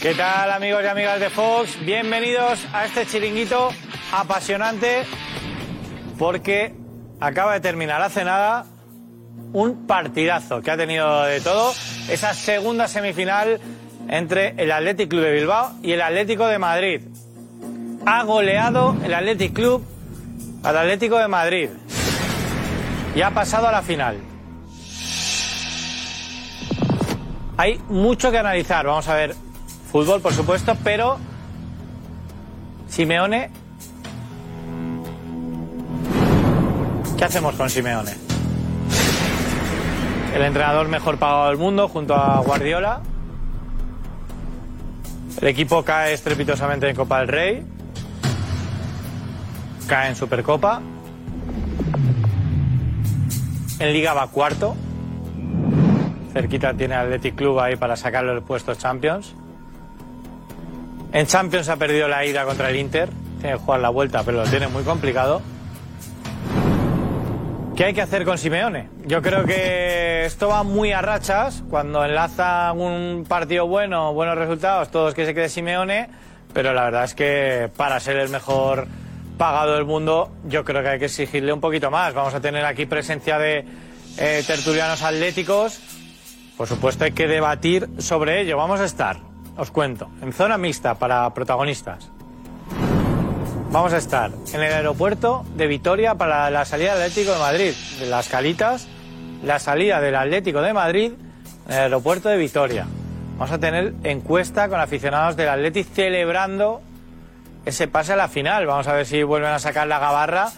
¿Qué tal amigos y amigas de Fox? Bienvenidos a este chiringuito apasionante porque acaba de terminar hace nada un partidazo que ha tenido de todo. Esa segunda semifinal entre el Athletic Club de Bilbao y el Atlético de Madrid. Ha goleado el Athletic Club al Atlético de Madrid y ha pasado a la final. Hay mucho que analizar. Vamos a ver fútbol, por supuesto, pero Simeone. ¿Qué hacemos con Simeone? El entrenador mejor pagado del mundo junto a Guardiola. El equipo cae estrepitosamente en Copa del Rey. Cae en Supercopa. En Liga va cuarto. Cerquita tiene Athletic Club ahí para sacarlo del puesto Champions. En Champions ha perdido la ida contra el Inter. Tiene que jugar la vuelta, pero lo tiene muy complicado. ¿Qué hay que hacer con Simeone? Yo creo que esto va muy a rachas. Cuando enlaza un partido bueno, buenos resultados, todos que se quede Simeone. Pero la verdad es que para ser el mejor pagado del mundo, yo creo que hay que exigirle un poquito más. Vamos a tener aquí presencia de eh, tertulianos atléticos. Por supuesto, hay que debatir sobre ello. Vamos a estar, os cuento, en zona mixta para protagonistas. Vamos a estar en el aeropuerto de Vitoria para la salida del Atlético de Madrid, de las Calitas, la salida del Atlético de Madrid en el aeropuerto de Vitoria. Vamos a tener encuesta con aficionados del Atlético celebrando ese pase a la final. Vamos a ver si vuelven a sacar la gabarra.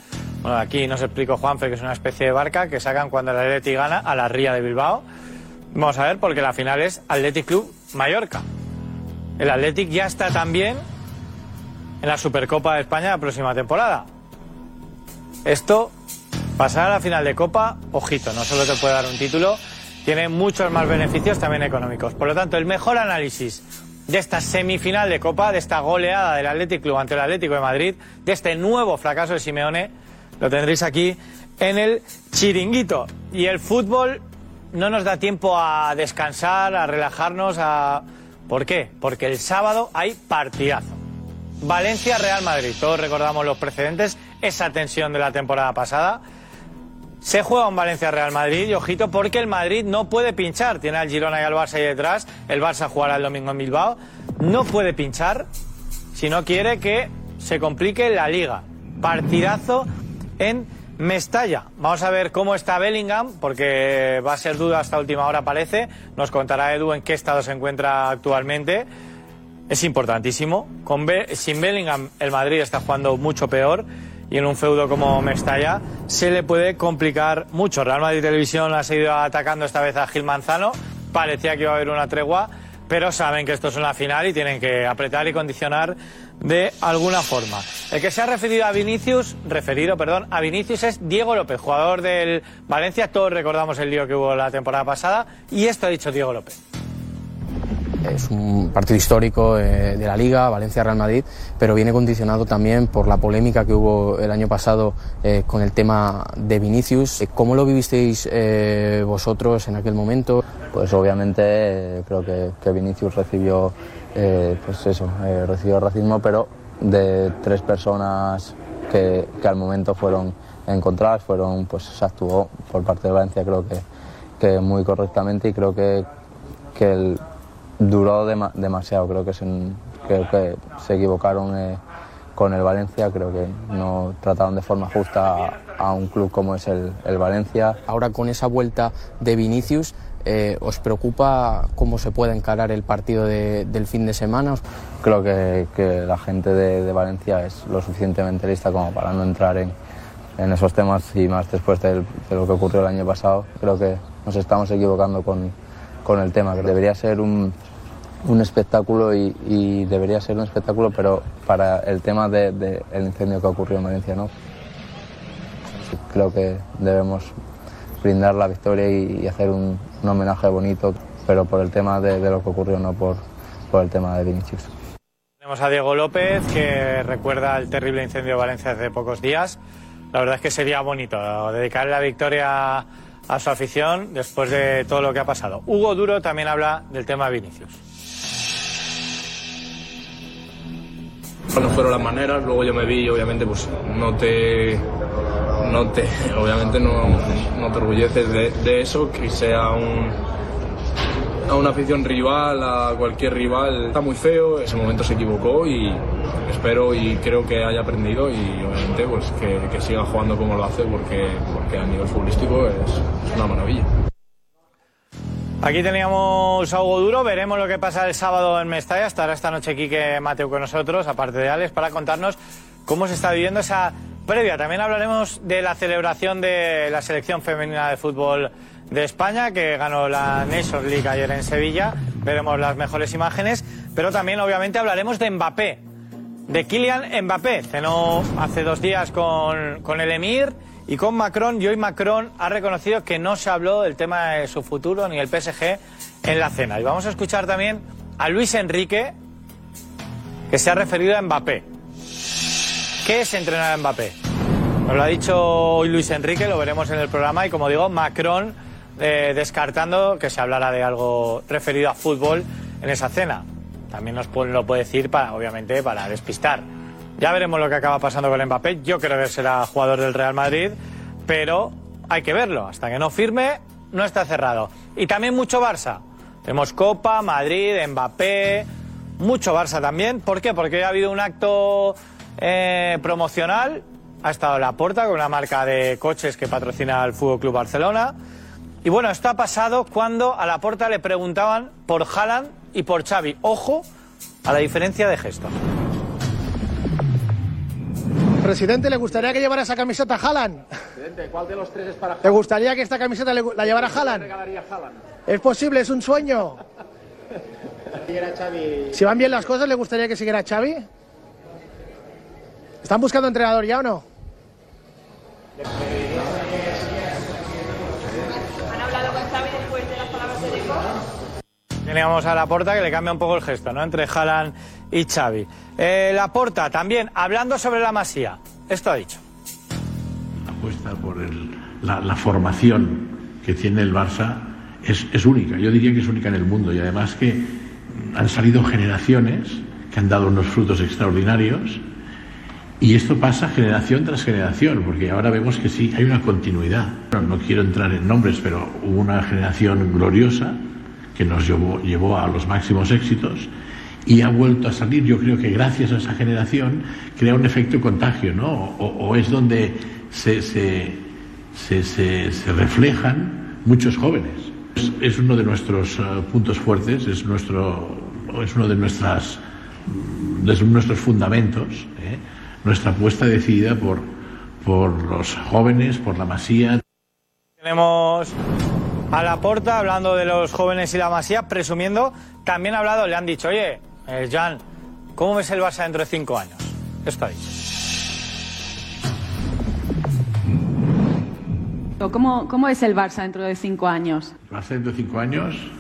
Bueno, aquí nos explico Juanfe que es una especie de barca que sacan cuando el Atlético gana a la Ría de Bilbao. Vamos a ver porque la final es Athletic Club Mallorca. El Athletic ya está también en la Supercopa de España la próxima temporada. Esto, pasar a la final de Copa, ojito, no solo te puede dar un título, tiene muchos más beneficios también económicos. Por lo tanto, el mejor análisis de esta semifinal de Copa, de esta goleada del Athletic Club ante el Atlético de Madrid, de este nuevo fracaso de Simeone, lo tendréis aquí en el chiringuito. Y el fútbol no nos da tiempo a descansar, a relajarnos, a... ¿Por qué? Porque el sábado hay partidazo. Valencia-Real Madrid. Todos recordamos los precedentes, esa tensión de la temporada pasada. Se juega un Valencia-Real Madrid y ojito porque el Madrid no puede pinchar. Tiene al Girona y al Barça ahí detrás. El Barça jugará el domingo en Bilbao. No puede pinchar si no quiere que se complique la liga. Partidazo en Mestalla. Vamos a ver cómo está Bellingham, porque va a ser duda hasta última hora, parece. Nos contará Edu en qué estado se encuentra actualmente. Es importantísimo. Sin Bellingham, el Madrid está jugando mucho peor. Y en un feudo como Mestalla se le puede complicar mucho. Real Madrid Televisión ha seguido atacando esta vez a Gil Manzano. Parecía que iba a haber una tregua, pero saben que esto es una final y tienen que apretar y condicionar de alguna forma. El que se ha referido a Vinicius, referido, perdón, a Vinicius es Diego López, jugador del Valencia. Todos recordamos el lío que hubo la temporada pasada y esto ha dicho Diego López. Es un partido histórico eh, de la Liga, Valencia-Real Madrid, pero viene condicionado también por la polémica que hubo el año pasado eh, con el tema de Vinicius. ¿Cómo lo vivisteis eh, vosotros en aquel momento? Pues obviamente creo que, Vinicius recibió eh, pues eso, eh, recibió racismo, pero de tres personas que, que, al momento fueron encontradas, fueron, pues se actuó por parte de Valencia creo que, que muy correctamente y creo que, que el, duró dem demasiado, creo que se, creo que se equivocaron eh, con el Valencia, creo que no trataron de forma justa a, a un club como es el, el Valencia. Ahora con esa vuelta de Vinicius, eh, ¿Os preocupa cómo se puede encarar el partido de, del fin de semana? Creo que, que la gente de, de, Valencia es lo suficientemente lista como para no entrar en, en esos temas y más después de, de, lo que ocurrió el año pasado. Creo que nos estamos equivocando con, con el tema. Debería ser un, un espectáculo y, y, debería ser un espectáculo, pero para el tema del de, de incendio que ocurrió en Valencia, ¿no? Creo que debemos brindar la victoria y, y hacer un, un, homenaje bonito, pero por el tema de, de, lo que ocurrió, no por, por el tema de Vinicius. Tenemos a Diego López, que recuerda el terrible incendio de Valencia hace pocos días. La verdad es que sería bonito dedicar la victoria a su afición después de todo lo que ha pasado. Hugo Duro también habla del tema de Vinicius. No fueron las maneras, luego yo me vi y obviamente pues no te, no te, obviamente no, no te orgulleces de, de eso, que sea un, a una afición rival, a cualquier rival, está muy feo, ese momento se equivocó y espero y creo que haya aprendido y obviamente pues que, siga jugando como lo hace porque, porque a nivel futbolístico es una maravilla. Aquí teníamos a Duro, veremos lo que pasa el sábado en Mestalla. Estará esta noche Quique Mateo con nosotros, aparte de Alex, para contarnos cómo se está viviendo esa previa. También hablaremos de la celebración de la selección femenina de fútbol de España, que ganó la Nations League ayer en Sevilla. Veremos las mejores imágenes, pero también obviamente hablaremos de Mbappé, de Kylian Mbappé. Cenó hace dos días con, con el Emir y con Macron, y hoy Macron ha reconocido que no se habló del tema de su futuro ni el PSG en la cena. Y vamos a escuchar también a Luis Enrique, que se ha referido a Mbappé. ¿Qué es entrenar a Mbappé? Nos lo ha dicho hoy Luis Enrique, lo veremos en el programa, y como digo, Macron eh, descartando que se hablara de algo referido a fútbol en esa cena. También nos lo puede decir, para, obviamente, para despistar. Ya veremos lo que acaba pasando con Mbappé. Yo creo que será jugador del Real Madrid, pero hay que verlo. Hasta que no firme, no está cerrado. Y también mucho Barça. Tenemos Copa, Madrid, Mbappé, mucho Barça también. ¿Por qué? Porque ha habido un acto eh, promocional. Ha estado la Porta con una marca de coches que patrocina el Fútbol Club Barcelona. Y bueno, esto ha pasado cuando a la Porta le preguntaban por Haaland y por Xavi. Ojo a la diferencia de gestos. Presidente, ¿le gustaría que llevara esa camiseta Haaland? Presidente, ¿cuál de los tres es para ¿Le gustaría que esta camiseta le- la llevara Haaland? regalaría Haaland? Es posible, es un sueño. Si van bien las cosas, ¿le gustaría que siguiera Xavi? ¿Están buscando entrenador ya o no? ¿Han hablado con Xavi después de las palabras de Deco? Teníamos a Laporta que le cambia un poco el gesto, ¿no? Entre Haaland y Xavi. Eh, también, hablando sobre la Masía. Esto ha dicho. apuesta por la, formación que tiene el Barça es, única. Yo diría que es única en el mundo y además que han salido generaciones que han dado unos frutos extraordinarios y esto pasa generación tras generación porque ahora vemos que sí, hay una continuidad. No, quiero entrar en nombres, pero hubo una generación gloriosa que nos llevó a los máximos éxitos y ha vuelto a salir. Yo creo que gracias a esa generación crea un efecto contagio, ¿no? O, es donde se, se, se, se- reflejan muchos jóvenes. Es, uno de nuestros eh, puntos fuertes, es, nuestro, es uno de, nuestras, mm, de nuestros fundamentos, ¿eh? nuestra apuesta decidida por, por los jóvenes, por la masía. Tenemos a Laporta hablando de los jóvenes y la Masía, presumiendo. También ha hablado, le han dicho, oye, eh, Jan, ¿cómo ves el Barça dentro de cinco años? Esto ha dicho. ¿Cómo, ¿Cómo es el Barça dentro de cinco años? El Barça dentro de cinco años.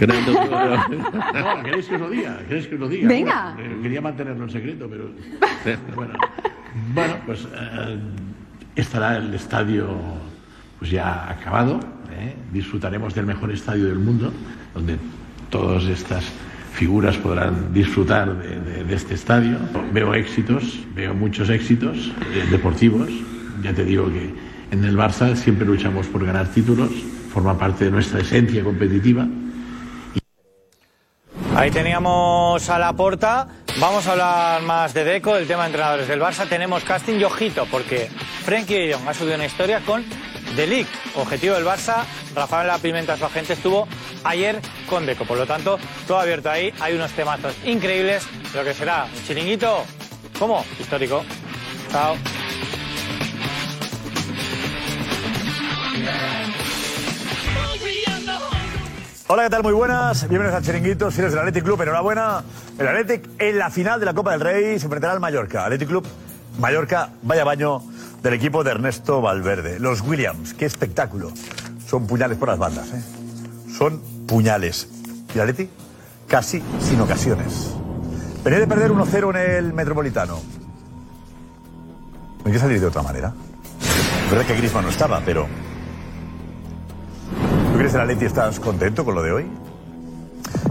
No, ¿queréis que os lo diga? ¿Queréis que os lo diga? Venga. Bueno, eh, quería mantenerlo en secreto, pero. Bueno, bueno pues eh, estará el estadio pues ya acabado. ¿eh? Disfrutaremos del mejor estadio del mundo, donde todas estas figuras podrán disfrutar de, este estadio. Veo éxitos, veo muchos éxitos eh, deportivos. Ya te digo que en el Barça siempre luchamos por ganar títulos, forma parte de nuestra esencia competitiva. Ahí teníamos a Laporta. Vamos a hablar más de Deco, del tema de entrenadores del Barça. Tenemos casting y ojito, porque Frenkie de Jong ha subido una historia con Delic, objetivo del Barça. Rafael La Pimenta, su agente, estuvo ayer con Deco. Por lo tanto, todo abierto ahí. Hay unos temazos increíbles. Lo que será un chiringuito, ¿cómo? Histórico. Chao. Hola, ¿qué tal? Muy buenas. Bienvenidos al Chiringuito, si eres del Athletic Club. Enhorabuena. El Athletic en la final de la Copa del Rey se enfrentará al Mallorca. Athletic Club, Mallorca, vaya baño del equipo de Ernesto Valverde. Los Williams, qué espectáculo. Son puñales por las bandas, ¿eh? Son puñales. Y el Athletic casi sin ocasiones. Venía de perder 1-0 en el Metropolitano. Hay que salir de otra manera. Es verdad que Griezmann no estaba, pero ¿Tú crees que el Atleti estás contento con lo de hoy?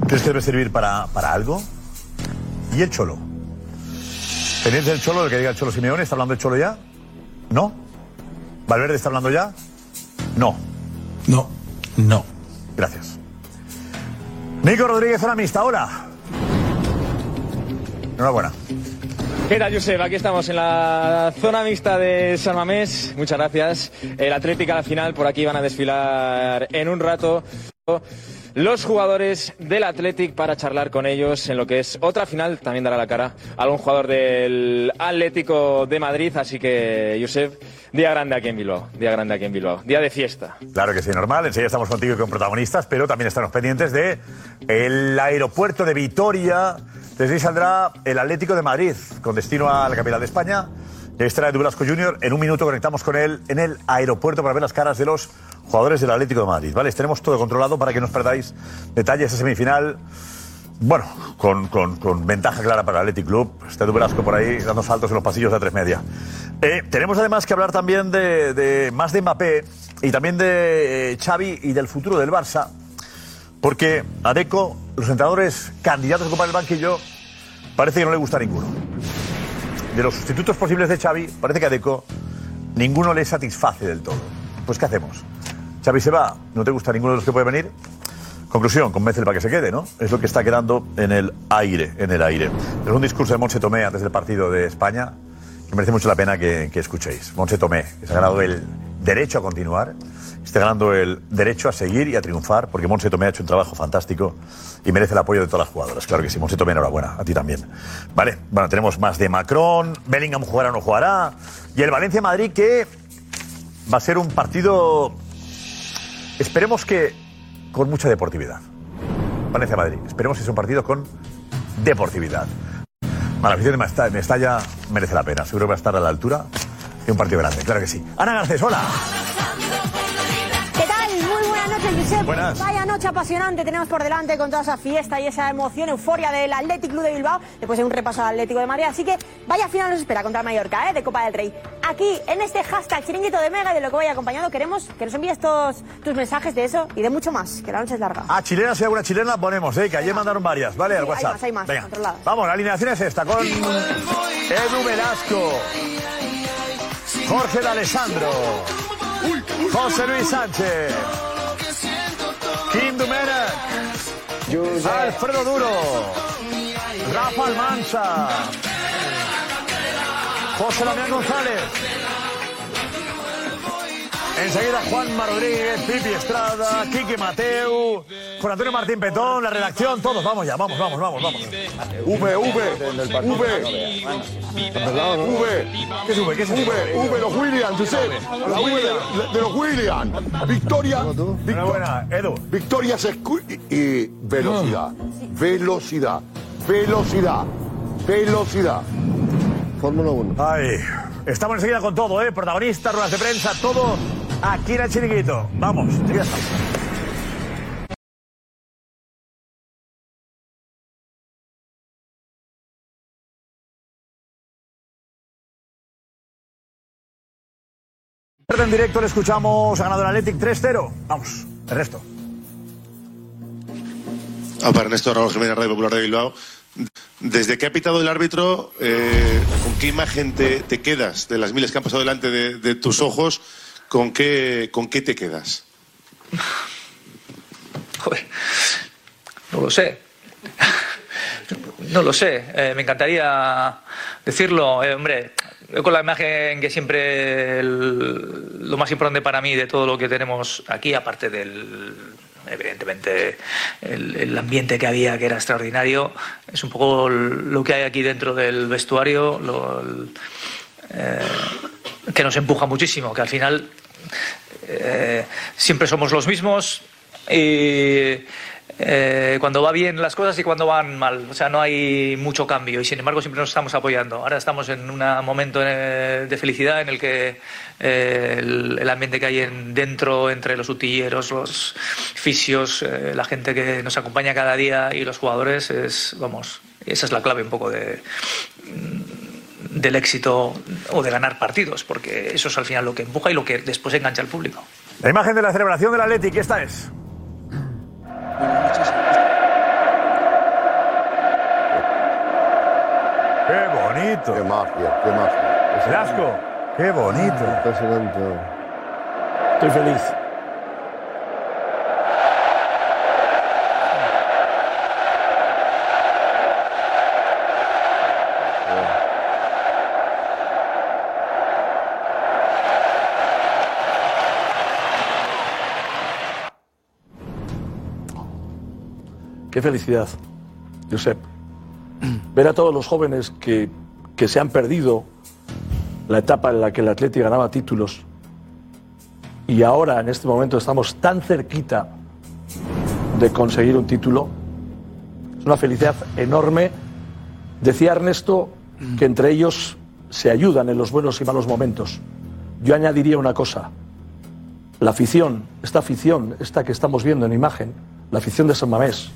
¿Crees que debe servir para, para algo? y el Cholo. Pendiente del Cholo, lo que diga el Cholo Simeone, ¿está hablando el Cholo ya? ¿No? ¿Valverde está hablando ya? No. No. No. Gracias. Nico Rodríguez, zona mixta, hola. Enhorabuena. ¿Qué tal, Josep? Aquí estamos en la zona mixta de San Mamés. Muchas gracias. El Atlético a la final, por aquí van a desfilar en un rato los jugadores del Athletic para charlar con ellos en lo que es otra final. También dará la cara algún jugador del Atlético de Madrid. Así que, Josep, día grande aquí en Bilbao. Día grande aquí en Bilbao. Día de fiesta. Claro que sí, normal. Enseguida estamos contigo y con protagonistas, pero también estamos pendientes de el aeropuerto de Vitoria. Desde ahí saldrá el Atlético de Madrid, con destino a la capital de España. Extrae de Velasco Junior. En un minuto conectamos con él en el aeropuerto para ver las caras de los jugadores del Atlético de Madrid. ¿Vale? Tenemos todo controlado para que no os perdáis detalles de semifinal. Bueno, con, con- con ventaja clara para el Athletic Club. Está Velasco por ahí dando saltos en los pasillos de A3 Media. Eh, tenemos además que hablar también de, de más de Mbappé y también de eh, Xavi y del futuro del Barça. Porque a Deco, los entrenadores candidatos a ocupar el banquillo, parece que no le gusta a ninguno. De los sustitutos posibles de Xavi, parece que a Deco ninguno le satisface del todo. Pues ¿qué hacemos? Xavi se va, no te gusta ninguno de los que puede venir. Conclusión, convéncele para que se quede, ¿no? Es lo que está quedando en el aire, en el aire. Es un discurso de Monse Tomé antes del partido de España que merece mucho la pena que, escuchéis. Monse Tomé, que se ha ganado el derecho a continuar, está ganando el derecho a seguir y a triunfar, porque Monse Tomé ha hecho un trabajo fantástico y merece el apoyo de todas las jugadoras. Claro que sí, Monse Tomé, enhorabuena, a ti también. Vale, bueno, tenemos más de Macron, Bellingham jugará o no jugará, y el Valencia-Madrid que va a ser un partido, esperemos que con mucha deportividad. Valencia-Madrid, esperemos que sea un partido con deportividad. Bueno, la afición de Mestalla merece la pena. Seguro que va a estar a la altura de un partido grande, claro que sí. Ana Garcés, hola. Noches, Josep. Buenas. Vaya noche apasionante tenemos por delante con toda esa fiesta y esa emoción, euforia del Athletic Club de Bilbao, después de un repaso al Atlético de Madrid. Así que vaya final nos espera contra Mallorca, ¿eh? de Copa del Rey. Aquí, en este hashtag chiringuito de Mega, y de lo que vaya acompañado, queremos que nos envíes todos tus mensajes de eso y de mucho más, que la noche es larga. A chilena, si hay alguna chilena, ponemos, ¿eh? que ayer mandaron varias, ¿vale? Al hay WhatsApp. más, hay más, Venga. controlado. Vamos, la alineación es esta, con Edu Velasco, Jorge de Alessandro, José Luis Sánchez, Kim Dumenek, Alfredo Duro, Rafa Almanza, José Damián González. Enseguida Juanma Rodríguez, Pipi Estrada, Quique Mateu, con Antonio Martín Petón, la redacción, todos. Vamos ya, vamos, vamos, vamos, vamos. V, V, V. V. ¿Qué es V? ¿Qué es V? V, los Williams, Josep. La V de, de los Williams. Victoria. Enhorabuena, Edu. Victoria se y velocidad. Velocidad. Velocidad. Velocidad. Fórmula 1. Ay, estamos enseguida con todo, ¿eh? Protagonistas, ruedas de prensa, todo aquí en el chiringuito. Vamos, enseguida estamos. En directo le escuchamos, ha ganado el Athletic 3-0. Vamos, el resto. Ah, para Ernesto Raúl Jiménez, Radio Popular de Bilbao. Desde que ha pitado el árbitro, eh, ¿con qué imagen te, quedas de las miles que han pasado delante de, de tus ojos? ¿Con qué, ¿Con qué te quedas? No lo sé. No lo sé. Eh, me encantaría decirlo. Eh, hombre, yo con la imagen que siempre lo más importante para mí de todo lo que tenemos aquí, aparte del evidentemente el, ambiente que había que era extraordinario, es un poco lo que hay aquí dentro del vestuario, eh, que nos empuja muchísimo, que al final eh, siempre somos los mismos y eh, cuando va bien las cosas y cuando van mal. O sea, no hay mucho cambio y sin embargo siempre nos estamos apoyando. Ahora estamos en un momento eh, de felicidad en el que el, ambiente que hay en, dentro entre los utilleros, los fisios, la gente que nos acompaña cada día y los jugadores es, vamos, esa es la clave un poco de del éxito o de ganar partidos, porque eso es al final lo que empuja y lo que después engancha al público. La imagen de la celebración del Athletic, esta es. bonito. Qué magia, qué magia. Velasco, qué bonito. Impresionante. Estoy feliz. Qué felicidad, Josep. Ver a todos los jóvenes que, que se han perdido la etapa en la que el Atleti ganaba títulos y ahora en este momento estamos tan cerquita de conseguir un título. Es una felicidad enorme. Decía Ernesto que entre ellos se ayudan en los buenos y malos momentos. Yo añadiría una cosa. La afición, esta afición, esta que estamos viendo en imagen, la afición de San Mamés,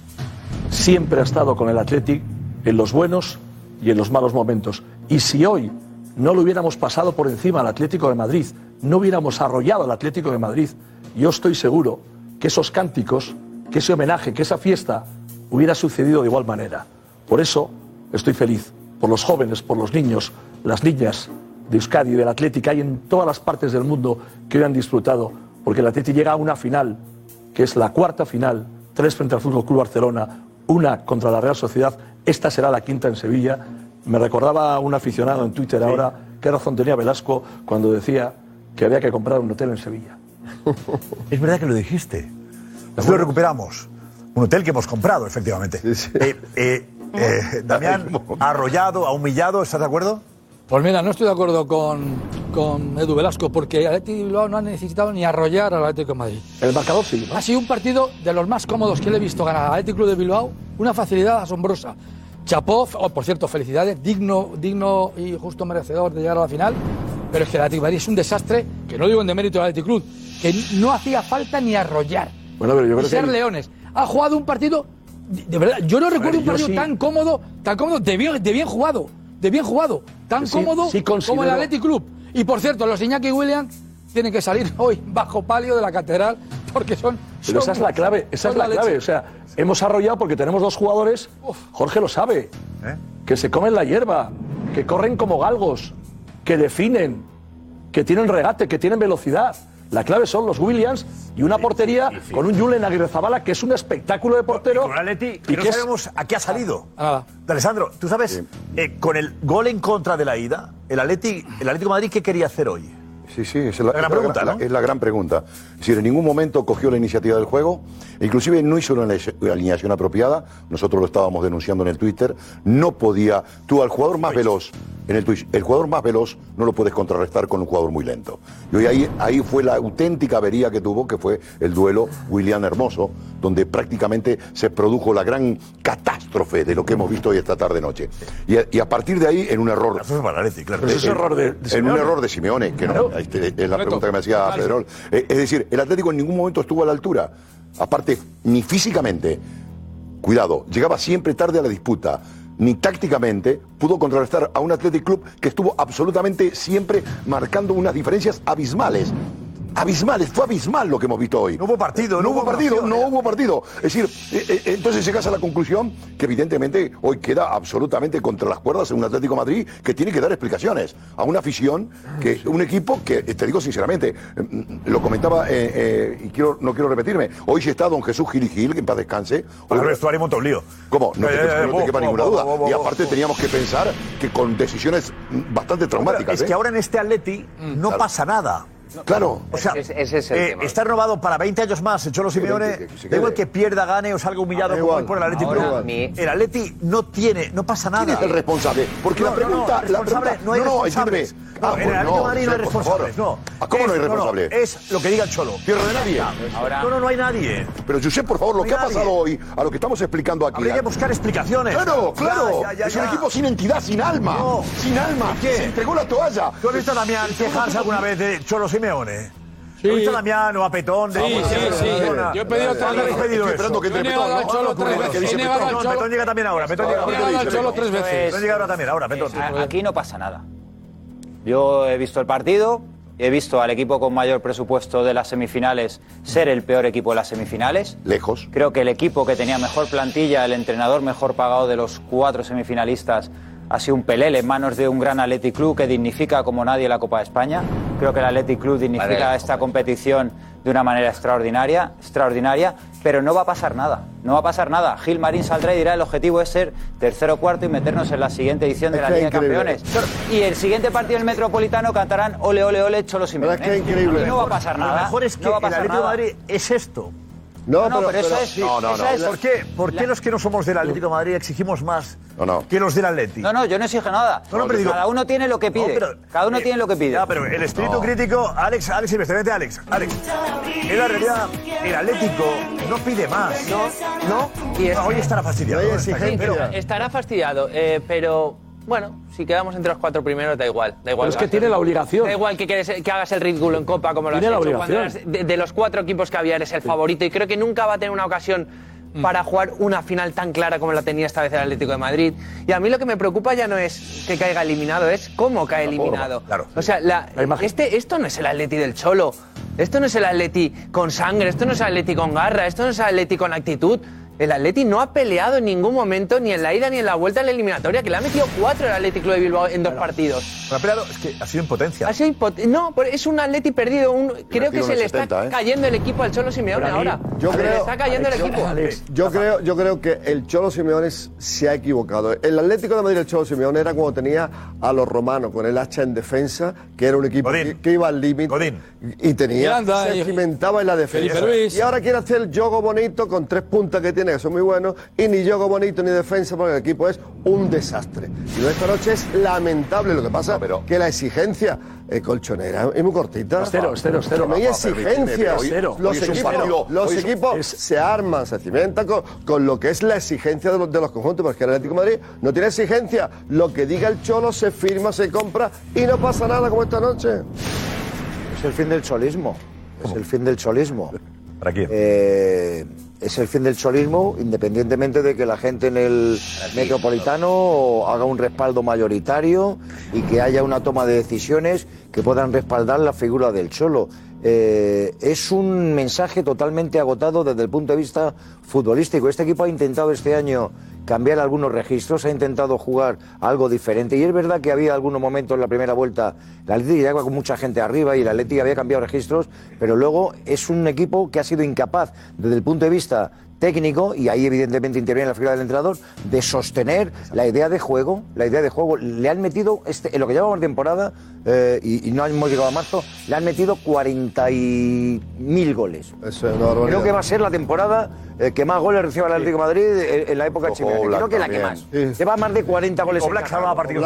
siempre ha estado con el Athletic en los buenos y en los malos momentos. Y si hoy no lo hubiéramos pasado por encima al Atlético de Madrid, no hubiéramos arrollado al Atlético de Madrid, yo estoy seguro que esos cánticos, que ese homenaje, que esa fiesta hubiera sucedido de igual manera. Por eso estoy feliz, por los jóvenes, por los niños, las niñas de Euskadi del Atlético hay en todas las partes del mundo que hoy han disfrutado, porque el Atlético llega a una final, que es la cuarta final, tres frente al Fútbol Club Barcelona, una contra la Real Sociedad, esta será la quinta en Sevilla. Me recordaba un aficionado en Twitter ahora qué razón tenía Velasco cuando decía que había que comprar un hotel en Sevilla. Es verdad que lo dijiste. Así lo recuperamos. Un hotel que hemos comprado, efectivamente. Eh, eh, eh, Damián, arrollado, ha humillado, ¿estás de acuerdo? Pues mira, no estoy de acuerdo con, con Edu Velasco porque el Atlético de Bilbao no ha necesitado ni arrollar al Atlético de Madrid. El marcador sí. Ha sido un partido de los más cómodos que le he visto ganar al Atlético Club de Bilbao, una facilidad asombrosa. Chapó, oh, por cierto, felicidades, digno, digno y justo merecedor de llegar a la final, pero es que el Atlético de Madrid es un desastre, que no digo en demérito del Atlético Club, que no hacía falta ni arrollar, Bueno, pero yo ni creo ser que. leones. Ha jugado un partido, de verdad, yo no recuerdo un partido sí. tan cómodo, tan cómodo, de bien, de bien jugado, de bien jugado, tan Sí, cómodo sí como el Atlético Club. Y por cierto, los Iñaki Williams tienen que salir hoy bajo palio de la catedral porque son. Pero esa es la clave, esa es la clave. O sea, hemos arrollado porque tenemos dos jugadores, Jorge lo sabe, que se comen la hierba, que corren como galgos, que definen, que tienen regate, que tienen velocidad. La clave son los Williams y una portería con un Julen Aguirre Zabala que es un espectáculo de portero. con un Atleti y que no que es- sabemos a qué ha salido. Nada. Alessandro, tú sabes, eh, con el gol en contra de la ida, el, Atleti, el Atlético de Madrid, ¿qué quería hacer hoy? Sí, sí, es la, La gran es pregunta, la- ¿no? es la gran pregunta. Es decir, en ningún momento cogió la iniciativa del juego, inclusive no hizo una alineación apropiada, nosotros lo estábamos denunciando en el Twitter, no podía, tú al jugador más veloz, en el Twitch, el jugador más veloz no lo puedes contrarrestar con un jugador muy lento. Y hoy ahí, ahí fue la auténtica avería que tuvo, que fue el duelo William Hermoso, donde prácticamente se produjo la gran catástrofe de lo que hemos visto hoy esta tarde-noche. Y, a- y a partir de ahí, en un error... Claro. Eh, Eso es eh, error de- de En un error de Simeone, que no, Claro. Este, es la Correcto. pregunta que me hacía Vale. Pedrol. Eh, es decir, el Atlético en ningún momento estuvo a la altura. Aparte, ni físicamente, cuidado, llegaba siempre tarde a la disputa, ni tácticamente pudo contrarrestar a un Athletic Club que estuvo absolutamente siempre marcando unas diferencias abismales. Abismales, fue abismal lo que hemos visto hoy. No hubo partido, no, hubo partido, no hubo partido. Es decir, eh, eh, entonces llegas a la conclusión que evidentemente hoy queda absolutamente contra las cuerdas en un Atlético de Madrid que tiene que dar explicaciones a una afición, que un equipo que, eh, te digo sinceramente, mm, lo comentaba eh, eh, y quiero, no quiero repetirme, hoy si está don Jesús Gil y Gil, que en paz descanse. Para el vestuario un lío. ¿Cómo? No te, Eh, eh, no quepa ninguna duda. Y aparte teníamos que pensar que con decisiones mm, bastante traumáticas. Es que ahora en este Atleti no Claro. pasa nada. Claro. O sea, ese es el eh, tema. está renovado para 20 años más. El Cholo Simeone, da igual que pierda, gane o salga humillado Da como hoy por el Atleti. Ahora, mi- El Atleti no tiene, no pasa nada. ¿Quién es el responsable? Porque No, la no, pregunta. no, la responsable, pregunta- no hay no, No, Ah, en el pues Atlético de no, Madrid no hay responsables. No. ¿A ¿Cómo no hay Es- responsable? es lo que diga el Cholo. Tierra de nadie. No, no, no hay nadie. Pero Josep, por favor, lo No que ha nadie. pasado hoy, a lo que estamos explicando aquí. Habría que buscar explicaciones. Claro, claro. Ya, ya, ya, es un equipo sin entidad, sin alma. No. Sin alma. ¿Qué? Se entregó la toalla. ¿Tú has visto a Damián quejarse alguna vez de Cholo Simeone? Sí. ¿Has visto a Damián o a Petón? De Sí, sí, sí. Yo he pedido ¿Cuándo tres veces. pedido Estoy eso? esperando que Yo he entre negado Petón, al ¿no? Cholo ¿Qué tres veces. He Petón? llega también ahora. Petón llega ahora. veces. Petón llega ahora también, ahora, Petón. Aquí no pasa nada. Yo he visto el partido, he visto al equipo con mayor presupuesto de las semifinales ser el peor equipo de las semifinales. Lejos. Creo que el equipo que tenía mejor plantilla, el entrenador mejor pagado de los cuatro semifinalistas, ha sido un pelele en manos de un gran Athletic Club que dignifica como nadie la Copa de España. Creo que el Athletic Club dignifica Vale. esta competición de una manera extraordinaria, extraordinaria, pero no va a pasar nada. No va a pasar nada. Gil Marín saldrá y dirá el objetivo es ser tercero o cuarto y meternos en la siguiente edición de Es la Liga de. Campeones. Y el siguiente partido del Metropolitano cantarán ole ole ole Cholo Simeone. Es que es increíble. Y no va a pasar nada. lo mejor es que no va a el Atlético de. Madrid es esto. No, No, pero eso es- No, no, no. es- ¿Por qué, por qué los que no somos del Atlético de Madrid exigimos más que los del Atlético? No, no, yo no exijo nada. No, no, pero digo- Cada uno tiene lo que pide. No, pero- Cada uno eh, tiene lo que pide. Ya, pero el espíritu No. crítico, Alex, Alex vete, Alex, Alex. En la realidad, el Atlético no pide más. No, no. Y es- hoy estará fastidiado. Pero- Estará fastidiado, eh, pero bueno, si quedamos entre los cuatro primeros da igual. Da igual Pero es que tiene la obligación. Da igual que, quedes- que hagas el ridículo en Copa como lo Tiene has la hecho. Cuando obligación. eras de, de los cuatro equipos que había eres el favorito y creo que nunca va a tener una ocasión para jugar una final tan clara como la tenía esta vez el Atlético de Madrid. Y a mí lo que me preocupa ya no es que caiga eliminado, es cómo cae eliminado. O sea, la- este, esto no es el Atleti del Cholo. Esto no es el Atleti con sangre, esto no es el Atleti con garra, esto no es el Atleti con actitud. El Atleti no ha peleado en ningún momento, ni en la ida ni en la vuelta en la eliminatoria, que le ha metido cuatro el Atlético de Bilbao en dos partidos. No ha peleado, es que ha sido impotencia. Ha sido impot- no, pero es un Atleti perdido. un- creo que se le el 70, está ¿eh? cayendo el equipo al Cholo Simeone mí- ahora. Yo Se le creo, está cayendo el equipo. Yo creo, yo creo que el Cholo Simeone se ha equivocado. El Atlético de Madrid, el Cholo Simeone, era cuando tenía a los romanos con el hacha en defensa, que era un equipo que, que iba al límite y tenía, Miranda se y- cimentaba en la defensa. Y ahora quiere hacer el juego bonito con tres puntas que tiene, que son muy buenos, y ni juego bonito ni defensa, porque el equipo es un desastre. Y lo de esta noche es lamentable. Lo que pasa que la exigencia eh, colchonera es muy cortita. Cero, cero, cero. No hay Rafa, permíteme, exigencia. pero hoy- Cero. Los hoy equipos, partido- los hoy es un- equipos se arman, se cimentan con, con lo que es la exigencia de los, de los conjuntos, porque el Atlético de Madrid no tiene exigencia. Lo que diga el Cholo se firma, se compra y no pasa nada como esta noche. Es el fin del cholismo. Es el fin del cholismo. ¿Para quién? Eh, es el fin del cholismo, independientemente de que la gente en el metropolitano haga un respaldo mayoritario y que haya una toma de decisiones que puedan respaldar la figura del cholo. Eh, es un mensaje totalmente agotado desde el punto de vista futbolístico. Este equipo ha intentado este año cambiar algunos registros, ha intentado jugar algo diferente. Y es verdad que había algunos momentos en la primera vuelta, el Atlético llegaba con mucha gente arriba y el Atlético había cambiado registros, pero luego es un equipo que ha sido incapaz desde el punto de vista técnico, y ahí evidentemente interviene la figura del entrenador, de sostener la idea de juego, la idea de juego. Le han metido, este, en lo que llevamos de temporada, eh, y, y no hemos llegado a marzo, le han metido 40 y mil goles. Eso es una. Creo que va a ser la temporada eh, que más goles reciba el Atlético de Madrid en, en la época. Oblak Creo que la que también. más. Lleva más de 40 goles Oblak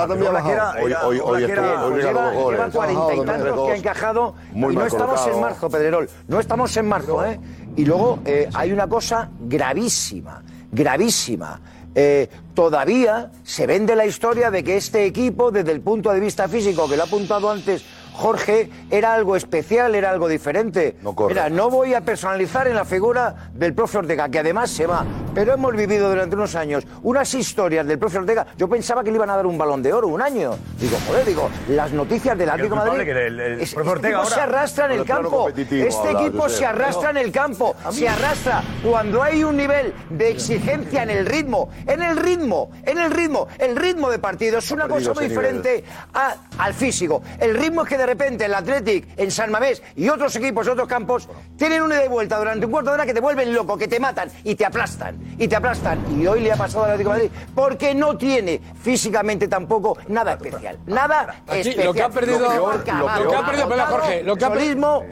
también era- Hoy- lleva, los goles. lleva 40 y tantos que ha encajado. Muy y no estamos en marzo, Pedrerol. No estamos en marzo, ¿eh? Y luego eh, hay una cosa gravísima, gravísima. Eh, todavía se vende la historia de que este equipo, desde el punto de vista físico, que lo ha apuntado antes Jorge, era algo especial, era algo diferente. Mira, no voy a personalizar en la figura del profe Ortega, que además se va. Pero hemos vivido durante unos años unas historias del profe Ortega. Yo pensaba que le iban a dar un balón de oro un año. Digo, joder, digo, las noticias del Atlético de Madrid. el- el este Ortega equipo se arrastra en el campo. Este equipo se arrastra en el campo. Se arrastra cuando hay un nivel de exigencia en el ritmo. En el ritmo, en el ritmo. El ritmo de partido es una cosa muy diferente a- al físico. El ritmo es que de repente el Athletic en San Mamés y otros equipos de otros campos tienen una ida y vuelta durante un cuarto de hora que te vuelven loco, que te matan y te aplastan. Y te aplastan. Y hoy le ha pasado al Atlético de Madrid porque no tiene físicamente tampoco nada especial. Nada especial. lo que ha perdido, Lo lo, peor que ha que ha perdido, perdón, agotado, Jorge, lo que ha perdido, cholismo,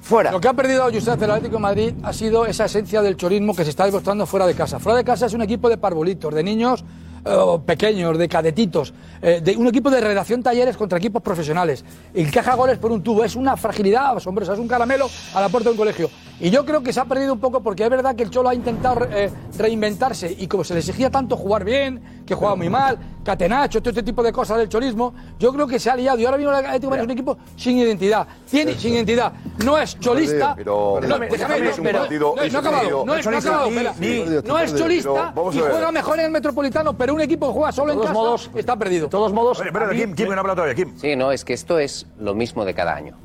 fuera. Lo que ha perdido Josep el Atlético de Madrid ha sido esa esencia del chorismo que se está demostrando fuera de casa. Fuera de casa es un equipo de parvulitos, de niños eh, pequeños, de cadetitos, eh, de un equipo de redacción talleres contra equipos profesionales. Encaja goles por un tubo, es una fragilidad asombrosa, es un caramelo a la puerta de un colegio. Y yo creo que se ha perdido un poco porque es verdad que el Cholo ha intentado eh, reinventarse y como se le exigía tanto jugar bien, que jugaba muy mal, catenacho, todo este tipo de cosas del cholismo, yo creo que se ha liado. Y ahora mismo el Atlético de Madrid es un equipo sin identidad. Tiene sin identidad. No es cholista. Pero- no, pero- déjame, pero- es un pero- partido- no, es no ha un acabado, partido- no, es- no ha acabado, espera. No es cholista y juega mejor en el Metropolitano, pero un equipo que juega solo en casa modos- está perdido. De todos modos, mí- Kim, Kim, no ha hablado todavía, Kim. Sí, no, es que esto es lo mismo de cada año.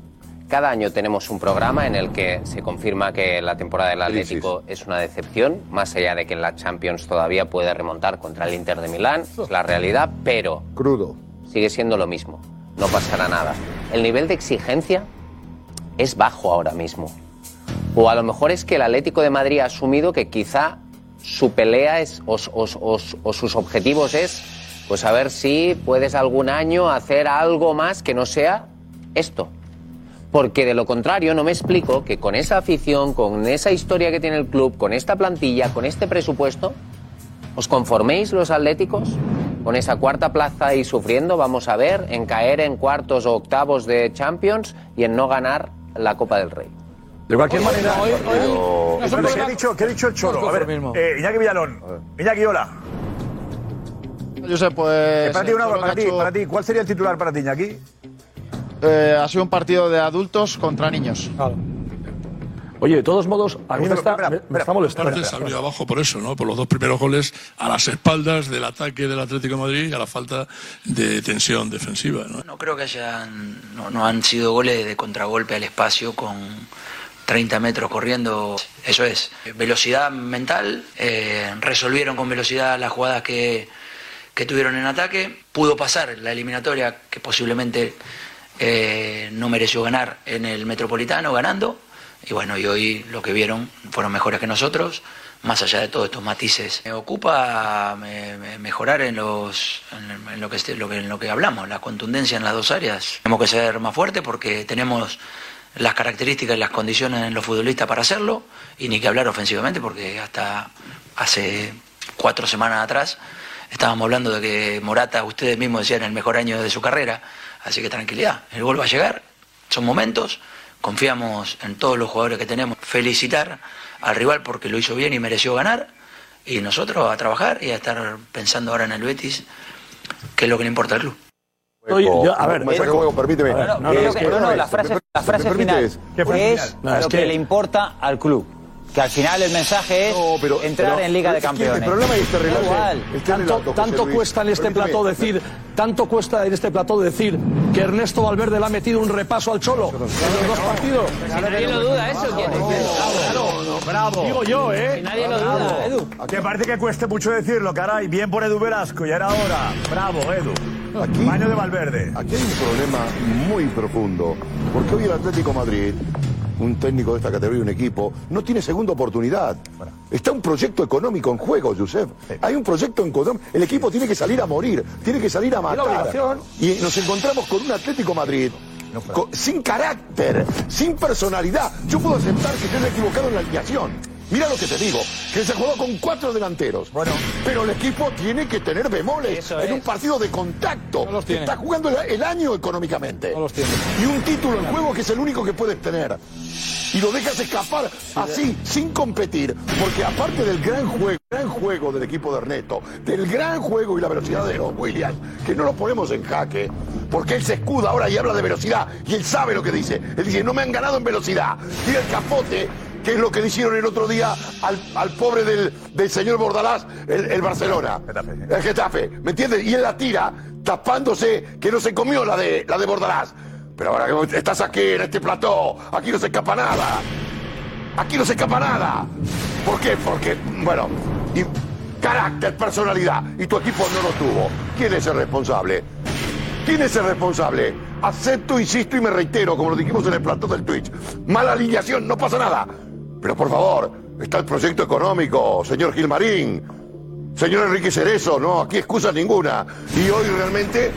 Cada año tenemos un programa en el que se confirma que la temporada del Atlético es una decepción, más allá de que en la Champions todavía puede remontar contra el Inter de Milán, es la realidad, pero Crudo. sigue siendo lo mismo, no pasará nada. El nivel de exigencia es bajo ahora mismo. O a lo mejor es que el Atlético de Madrid ha asumido que quizá su pelea es, o, o- o- o sus objetivos es, pues a ver si puedes algún año hacer algo más que no sea esto. Porque de lo contrario no me explico que con esa afición, con esa historia que tiene el club, con esta plantilla, con este presupuesto, ¿os conforméis los atléticos con esa cuarta plaza y sufriendo? Vamos a ver, en caer en cuartos o octavos de Champions y en no ganar la Copa del Rey. De cualquier manera, ¿qué ha dicho, qué ha dicho el Cholo? A ver, eh, Iñaki Villalón. Iñaki, hola. Yo sé, pues. Eh, para, ti, una- Cholo para, ti, para ti, ¿cuál sería el titular para ti, Iñaki? Eh, ha sido un partido de adultos contra niños. Oye, de todos modos, a mí me está, me- me está molestando. Salió abajo por eso, ¿no? Por los dos primeros goles a las espaldas del ataque del Atlético de Madrid y a la falta de tensión defensiva, ¿no? No creo que hayan, no, no han sido goles de contragolpe al espacio con 30 metros corriendo. Eso es, velocidad mental, eh, resolvieron con velocidad las jugadas que, que tuvieron en ataque, pudo pasar la eliminatoria que posiblemente eh, no mereció ganar en el Metropolitano ganando. Y bueno, y hoy lo que vieron fueron mejores que nosotros, más allá de todos estos matices. Me ocupa me- me- mejorar en, los, en, lo que, en lo que hablamos, la contundencia en las dos áreas. Tenemos que ser más fuertes porque tenemos las características y las condiciones en los futbolistas para hacerlo, y ni que hablar ofensivamente porque hasta hace cuatro semanas atrás estábamos hablando de que Morata, ustedes mismos decían, el mejor año de su carrera, así que tranquilidad, el gol va a llegar, son momentos, confiamos en todos los jugadores que tenemos, felicitar al rival porque lo hizo bien y mereció ganar, y nosotros a trabajar y a estar pensando ahora en el Betis, que es lo que le importa al club. Oye, yo- a ver, juego, permíteme. No, no, no, Eh, no, que- no, no, la frase, la frase ¿me final permites? es No, es lo que, que- le importa al club. Que al final el mensaje es entrar pero- en Liga de pero es que el Campeones. problema es este igual. este Tanto, relato, José tanto cuesta en este permíteme. plató decir, tanto cuesta en este plató decir que Ernesto Valverde le ha metido un repaso al Cholo en los dos partidos. nadie lo duda, eso. Bravo, bravo. Digo yo, ¿eh? nadie lo duda, Edu. Que parece que cueste mucho decirlo, caray. Bien por Edu Velasco, ya era hora. Bravo, Edu. Aquí, Baño de Valverde. Aquí hay un problema muy profundo, porque hoy el Atlético Madrid, un técnico de esta categoría, un equipo, no tiene segunda oportunidad. Está un proyecto económico en juego, Josep. Hay un proyecto económico. El equipo tiene que salir a morir, tiene que salir a matar. Y nos encontramos con un Atlético Madrid sin carácter, sin personalidad. Yo puedo aceptar que estés equivocado en la alineación. Mira lo que te digo, que se jugó con cuatro delanteros. Bueno, pero el equipo tiene que tener bemoles Eso en es. un partido de contacto. los tiene. Está jugando el, el año económicamente. No los tiene. Y un título en juego que es el único que puedes tener. Y lo dejas escapar así, sin competir. Porque aparte del gran juego, gran juego del equipo de Ernesto, del gran juego y la velocidad de los Williams, que no lo ponemos en jaque, porque él se escuda ahora y habla de velocidad, y él sabe lo que dice. Él dice, no me han ganado en velocidad. Tira el capote, que es lo que le hicieron el otro día al, al pobre del, del señor Bordalás, el, el Barcelona. El Getafe, ¿me entiendes? Y él la tira, tapándose, que no se comió la de, la de Bordalás. Pero ahora que estás aquí en este plató, aquí no se escapa nada. Aquí no se escapa nada. ¿Por qué? Porque, bueno, y carácter, personalidad. Y tu equipo no lo tuvo. ¿Quién es el responsable? ¿Quién es el responsable? Acepto, insisto y me reitero, como lo dijimos en el plató del Twitch. Mala alineación, no pasa nada. Pero por favor, está el proyecto económico, señor Gilmarín, señor Enrique Cerezo, no, aquí excusas ninguna. Y hoy realmente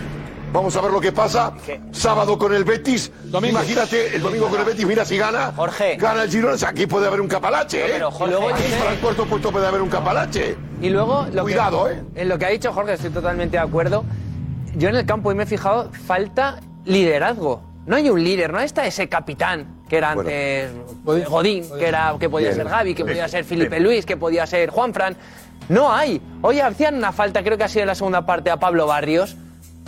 vamos a ver lo que pasa. Sábado con el Betis. Imagínate, el domingo con el Betis, mira si gana. Jorge. Gana el Girona, aquí puede haber un capalache, ¿eh? Pero, Jorge, aquí para el cuarto puesto puede haber un capalache. Y luego, lo Cuidado, que, ¿eh? En lo que ha dicho Jorge, estoy totalmente de acuerdo. Yo en el campo hoy me he fijado, falta liderazgo. No hay un líder, no está ese capitán que era antes Godín, que, era, que podía Bien. ser Gaby, que Bien. podía ser Felipe Bien. Luis, que podía ser Juanfran. No hay. Hoy hacían una falta, creo que ha sido en la segunda parte, a Pablo Barrios,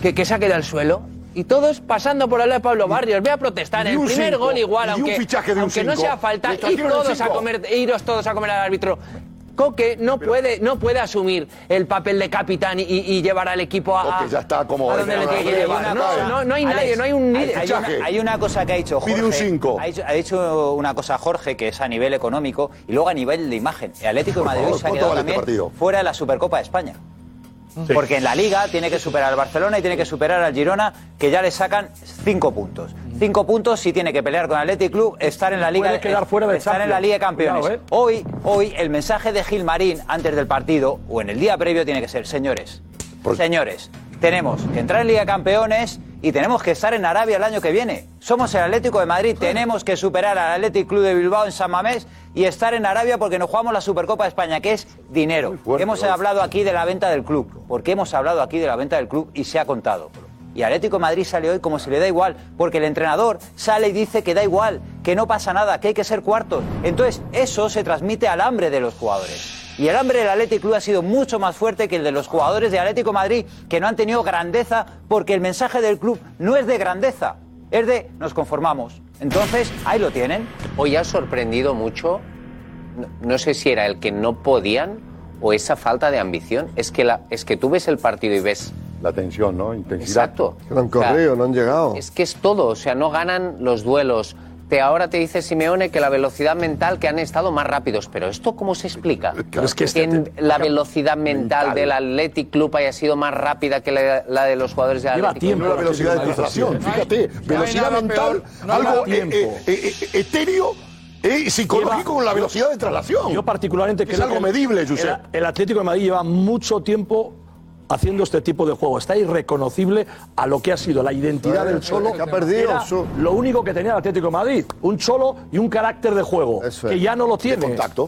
que, que se ha quedado al suelo. Y todos pasando por al lado de Pablo Barrios. Ve a protestar. y El primer cinco, gol igual, y un aunque, aunque no sea falta, el todos, a comer, iros todos a comer al árbitro. Coque no puede, no puede asumir el papel de capitán y, y llevar al equipo a, Coque ya está como- a donde le tiene que Hay llevar. una No, cosa- no, no hay Alex, nadie, no hay un hay- líder. Hay, una, hay una cosa que ha dicho Jorge. Pide un cinco. Ha dicho, ha una cosa Jorge que es a nivel económico y luego a nivel de imagen. El Atlético de Madrid favor, se ha ¿cuánto quedado vale este también partido? fuera de la Supercopa de España. Porque en la Liga tiene que superar al Barcelona y tiene que superar al Girona, que ya le sacan cinco puntos. Cinco puntos si tiene que pelear con el Athletic Club, estar en la Liga, Puede quedar fuera de estar en la. Liga de Campeones. Cuidado, ¿eh? Hoy, hoy el mensaje de Gilmarín antes del partido o en el día previo tiene que ser, señores, señores, tenemos que entrar en Liga de Campeones y tenemos que estar en Arabia el año que viene. Somos el Atlético de Madrid, tenemos que superar al Athletic Club de Bilbao en San Mamés y estar en Arabia porque nos jugamos la Supercopa de España, que es dinero. hemos hablado aquí de la venta del club, porque hemos hablado aquí de la venta del club y se ha contado. Y Atlético de Madrid sale hoy como si le da igual, porque el entrenador sale y dice que da igual, que no pasa nada, que hay que ser cuartos. Entonces, eso se transmite al hambre de los jugadores. Y el hambre del Atlético Club ha sido mucho más fuerte que el de los jugadores de Atlético Madrid, que no han tenido grandeza, porque el mensaje del club no es de grandeza, es de nos conformamos. Entonces, ahí lo tienen. Hoy ha sorprendido mucho, no, no sé si era el que no podían o esa falta de ambición. Es que, la, es que tú ves el partido y ves... La tensión, ¿no? Intensidad. Exacto. Que no han corrido, no han llegado. Es que es todo, o sea, no ganan los duelos. Te, ahora te dice Simeone que la velocidad mental que han estado más rápidos, pero ¿esto cómo se explica? es que este te- la velocidad mental, del Athletic Club haya sido más rápida que la, la de los jugadores del Lleva Athletic tiempo Club. la velocidad de traslación, fíjate, velocidad mental, algo eh, tiempo. eh, eh, etéreo eh, psicológico con la velocidad de traslación. Yo particularmente es creo algo que medible, el, Josep. el Atlético de Madrid lleva mucho tiempo haciendo este tipo de juego. Está irreconocible a lo que ha sido la identidad del Cholo. que ha perdido Lo único que tenía el Atlético de Madrid, un Cholo y un carácter de juego, que ya no lo tiene. Contacto.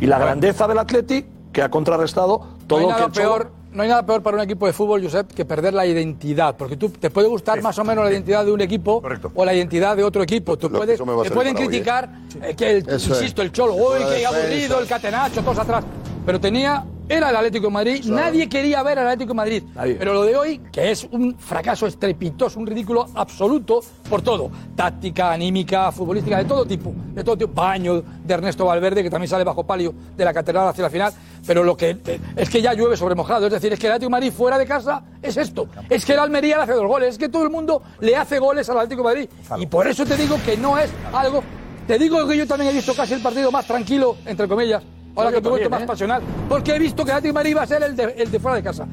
Y la grandeza del Atlético que ha contrarrestado No todo hay, lo que nada el Cholo... peor, no hay nada peor para un equipo de fútbol, Josep, que perder la identidad. Porque tú te puede gustar más o menos la identidad de un equipo o la identidad de otro equipo. Tú Lo- puedes, eso me va a te pueden para hoy, ¿eh? criticar eh, que, el, Eso insisto, es. el Cholo, uy, la defensa. aburrido, el catenacho, todos atrás. Pero tenía, era el Atlético de Madrid. Nadie quería ver al Atlético de Madrid. Nadie. Pero lo de hoy, que es un fracaso estrepitoso, un ridículo absoluto por todo. Táctica, anímica, futbolística, de todo tipo. De todo tipo. Baño de Ernesto Valverde, que también sale bajo palio de la catedral hacia la final. Pero lo que es que ya llueve sobre mojado. Es decir, es que el Atlético de Madrid fuera de casa es esto. Es que el Almería le hace dos goles. Es que todo el mundo le hace goles al Atlético de Madrid. Y por eso te digo que no es algo. Te digo que yo también he visto casi el partido más tranquilo, entre comillas. Ahora que te he vuelto más ¿eh? pasional. Porque he visto que Atlético Madrid iba a ser el de, el de fuera de casa.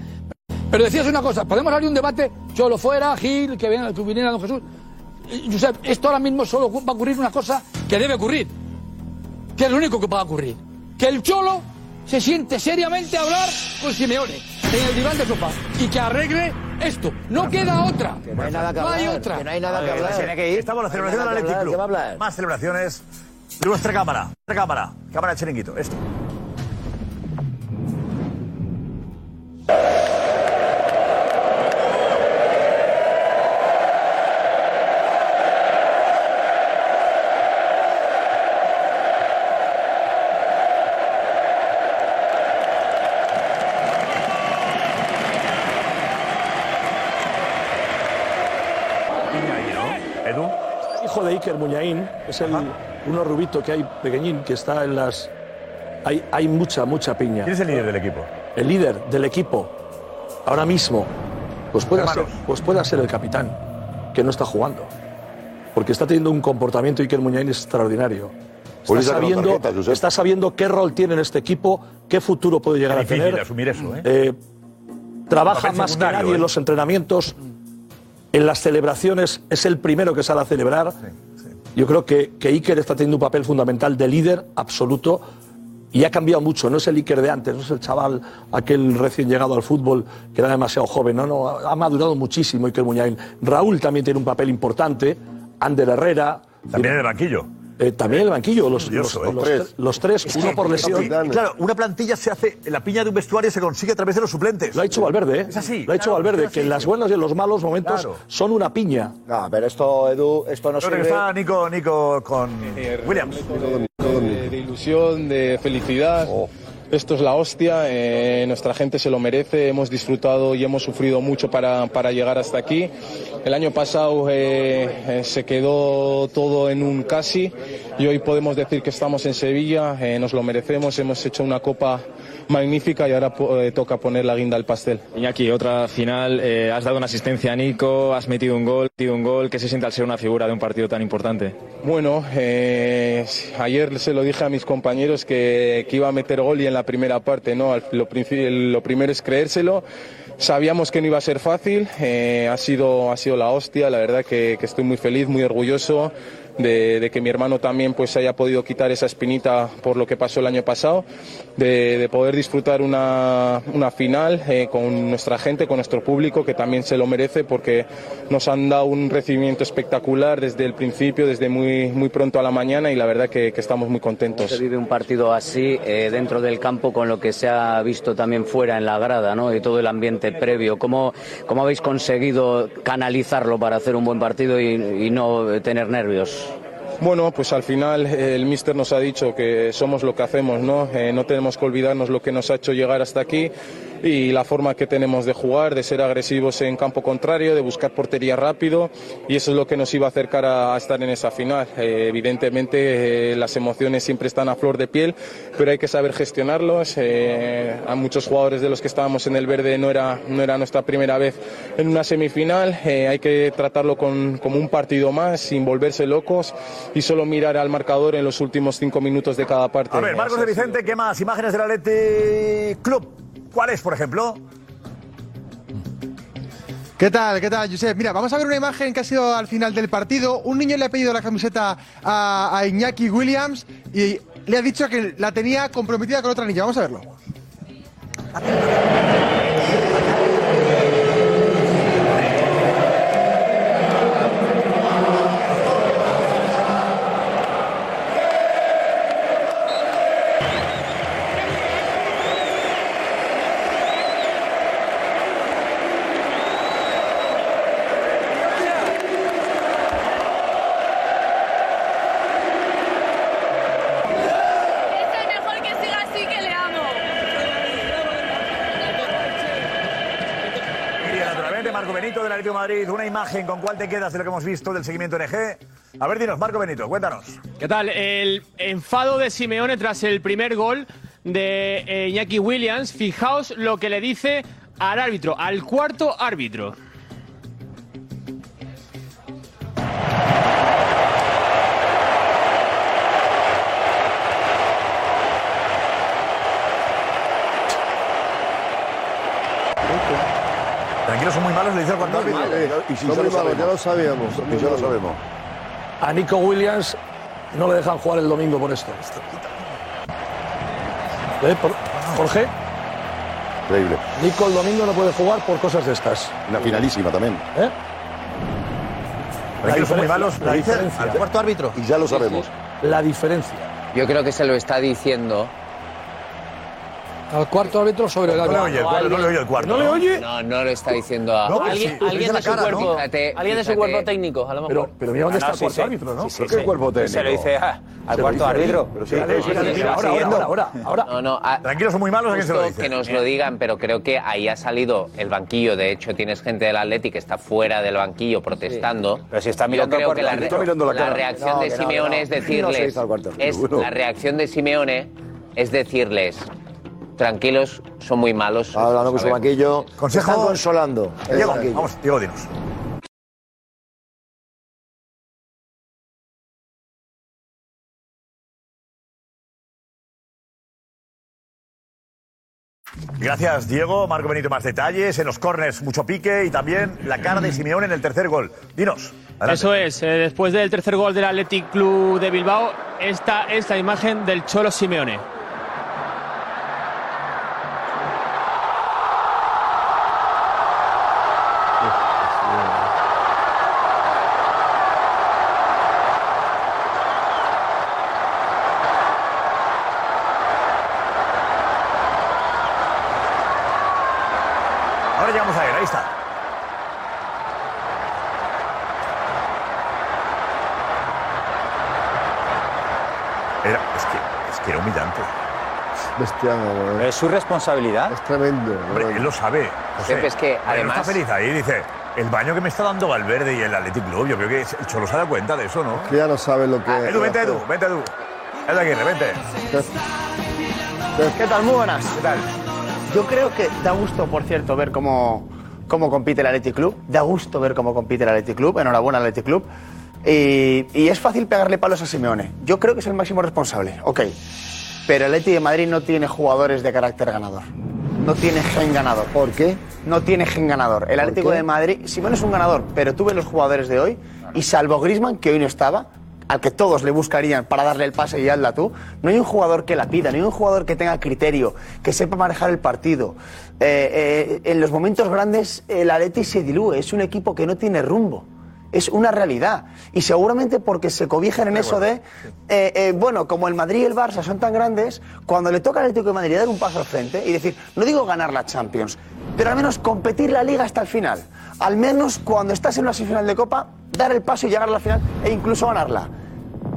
Pero decías una cosa, podemos abrir un debate, Cholo fuera, Gil, que venga, que viniera Don Jesús. Josep, esto ahora mismo solo va a ocurrir una cosa que debe ocurrir. Que es lo único que va a ocurrir. Que el Cholo se siente seriamente a hablar con Simeone en el diván de sofá y que arregle esto. No queda otra. No hay nada que No hay hablar, otra. que no hay nada que Tiene hablar. que ir. Estamos en la celebración No hay del nada que Athletic hablar, Club. ¿qué va a hablar? Más celebraciones. Nuestra cámara. Nuestra cámara. Cámara de chiringuito. Esto. Edu. hijo de Iker Muñain, es el uno rubito que hay pequeñín que está en las hay, hay mucha mucha piña. ¿Quién es el líder del equipo? El líder del equipo ahora mismo pues puede ser, pues pueda ser el capitán que no está jugando. Porque está teniendo un comportamiento Iker Muñain extraordinario. Está le sacaron sabiendo, tarjeta, está sabiendo qué rol tiene en este equipo, qué futuro puede llegar a tener. asumir eso, ¿eh? Eh, trabaja más que nadie ¿eh? en los entrenamientos. En las celebraciones es el primero que sale a celebrar. Yo creo que, que Iker está teniendo un papel fundamental de líder absoluto y ha cambiado mucho. No es el Iker de antes, no es el chaval, aquel recién llegado al fútbol que era demasiado joven. No, no, ha madurado muchísimo Iker Muñain. Raúl también tiene un papel importante. Ander Herrera. También en el banquillo. Eh, también el banquillo, los, los, ¿eh? tres, los tres, Es uno que- por lesión. Claro, una plantilla se hace, la piña de un vestuario se consigue a través de los suplentes. Lo ha hecho Valverde, ¿eh? Es así. Lo ha hecho claro, Valverde, que en las buenas y en los malos momentos Claro. son una piña. No, pero esto, Edu, esto no Creo que sirve. está Nico, Nico con Williams. de, de ilusión, de felicidad. Esto es la hostia, eh, nuestra gente se lo merece, hemos disfrutado y hemos sufrido mucho para, para llegar hasta aquí. El año pasado eh, eh, se quedó todo en un casi y hoy podemos decir que estamos en Sevilla, nos lo merecemos, hemos hecho una copa magnífica y ahora eh, toca poner la guinda al pastel. Iñaki, otra final, eh, has dado una asistencia a Nico, has metido un gol, metido un gol, ¿qué se siente al ser una figura de un partido tan importante? Bueno, eh, ayer se lo dije a mis compañeros que, que iba a meter gol y en la primera parte, ¿no? Lo, lo primero es creérselo. Sabíamos que no iba a ser fácil, ha, sido, ha sido la hostia, la verdad que, que estoy muy feliz, muy orgulloso de, que mi hermano también pues haya podido quitar esa espinita por lo que pasó el año pasado, de, de poder disfrutar una, una final eh, con nuestra gente, con nuestro público, que también se lo merece porque nos han dado un recibimiento espectacular desde el principio, desde muy, muy pronto a la mañana y la verdad que, que estamos muy contentos. Se vive un partido así eh, dentro del campo con lo que se ha visto también fuera en la grada ¿no? y todo el ambiente previo. ¿Cómo, cómo habéis conseguido canalizarlo para hacer un buen partido y, no tener nervios? Bueno, pues al final eh, el míster nos ha dicho que somos lo que hacemos, ¿no? Eh, no tenemos que olvidarnos lo que nos ha hecho llegar hasta aquí y la forma que tenemos de jugar, de ser agresivos en campo contrario, de buscar portería rápido y eso es lo que nos iba a acercar a, a estar en esa final. Eh, evidentemente eh, las emociones siempre están a flor de piel, pero hay que saber gestionarlos. Eh, a muchos jugadores de los que estábamos en el verde no era, no era nuestra primera vez en una semifinal. Eh, hay que tratarlo con, como un partido más, sin volverse locos y solo mirar al marcador en los últimos cinco minutos de cada parte. A ver, Marcos de Vicente, ¿qué más? Imágenes del Athletic Club. ¿Cuáles, por ejemplo? ¿Qué tal? ¿Qué tal, Josep? Mira, vamos a ver una imagen que ha sido al final del partido. Un niño le ha pedido la camiseta a, a Iñaki Williams y le ha dicho que la tenía comprometida con otra niña. Vamos a verlo. Con cuál te quedas de lo que hemos visto del seguimiento NG. A ver, dinos, Marco Benito, cuéntanos. ¿Qué tal? El enfado de Simeone tras el primer gol de eh, Iñaki Williams. Fijaos lo que le dice al árbitro, al cuarto árbitro. Tranquilos, son muy malos, le dice al cuarto árbitro. Y si ya lo sabemos. Ya lo sabíamos. Y ya lo sabemos. A Nico Williams no le dejan jugar el domingo por esto. ¿Eh? Por- Jorge, Increíble. Nico el domingo no puede jugar por cosas de estas. Una finalísima también. ¿Eh? Tranquilos, son muy malos, La le dice diferencia. al cuarto árbitro. Y ya lo sabemos. La diferencia. Yo creo que se lo está diciendo. Al cuarto árbitro sobre el No le árbitro. oye el no le oye el cuarto. ¿No le oye? No, no lo está diciendo a. No, pero Alguien, sí, alguien de su cara, ¿no? cuerpo, Fíjate, alguien de su cuerpo técnico, a lo mejor. Pero, pero mira dónde Ah, está no, el cuarto sí. árbitro, ¿no? Sí, sí, Pero sí. qué cuerpo técnico. Se lo dice ah, al cuarto árbitro. Pero Sí, ahora, ahora, ahora, ahora. No, no. a- Tranquilos, son muy malos, ¿a quién se lo dice? que nos lo digan, pero creo que ahí ha salido el banquillo. De hecho, tienes gente del Atleti que está fuera del banquillo protestando. Pero si está Yo mirando creo al que la, árbitro. Reacción No, de no, Simeone es no. No decirles. árbitro. La reacción de Simeone es decirles. Tranquilos, son muy malos. Hablando con su sabemos". banquillo. Consejo- Están consolando. el Diego, vamos, Diego, dinos. Gracias, Diego. Marco Benito, más detalles. En los corners, mucho pique y también la cara de Simeone en el tercer gol. Dinos. adelante. Eso es, eh, después del tercer gol del Athletic Club de Bilbao, esta es la imagen del Cholo Simeone. Su responsabilidad. Es tremendo. Hombre, él lo sabe. José. Pepe, es que, además- está feliz ahí, dice. El baño que me está dando Valverde y el Athletic Club, yo creo que el Cholo se da cuenta de eso, ¿no? Que ya no sabe lo que. Edu, vente, Edu, vente, Edu. Edu Aguirre, vente. ¿Qué tal? Muy buenas. ¿Qué tal? Yo creo que da gusto, por cierto, ver cómo, cómo compite el Athletic Club. Da gusto ver cómo compite el Athletic Club. Enhorabuena al Athletic Club. Y, y es fácil pegarle palos a Simeone. Yo creo que es el máximo responsable. Ok. Pero el Athletic de Madrid no tiene jugadores de carácter ganador. No tiene gen ganador. ¿Por qué? No tiene gen ganador. El Atlético qué? de Madrid, Simeone es un ganador, pero tú ves los jugadores de hoy y salvo Griezmann, que hoy no estaba, al que todos le buscarían para darle el pase y hazla tú, no hay un jugador que la pida, no hay un jugador que tenga criterio, que sepa manejar el partido. Eh, eh, en los momentos grandes el Atleti se dilúe, es un equipo que no tiene rumbo. Es una realidad. Y seguramente porque se cobijan en eso de, eh, eh, bueno, como el Madrid y el Barça son tan grandes, cuando le toca al Atlético de Madrid dar un paso al frente y decir, no digo ganar la Champions, pero al menos competir la Liga hasta el final. Al menos cuando estás en una semifinal de Copa, dar el paso y llegar a la final e incluso ganarla.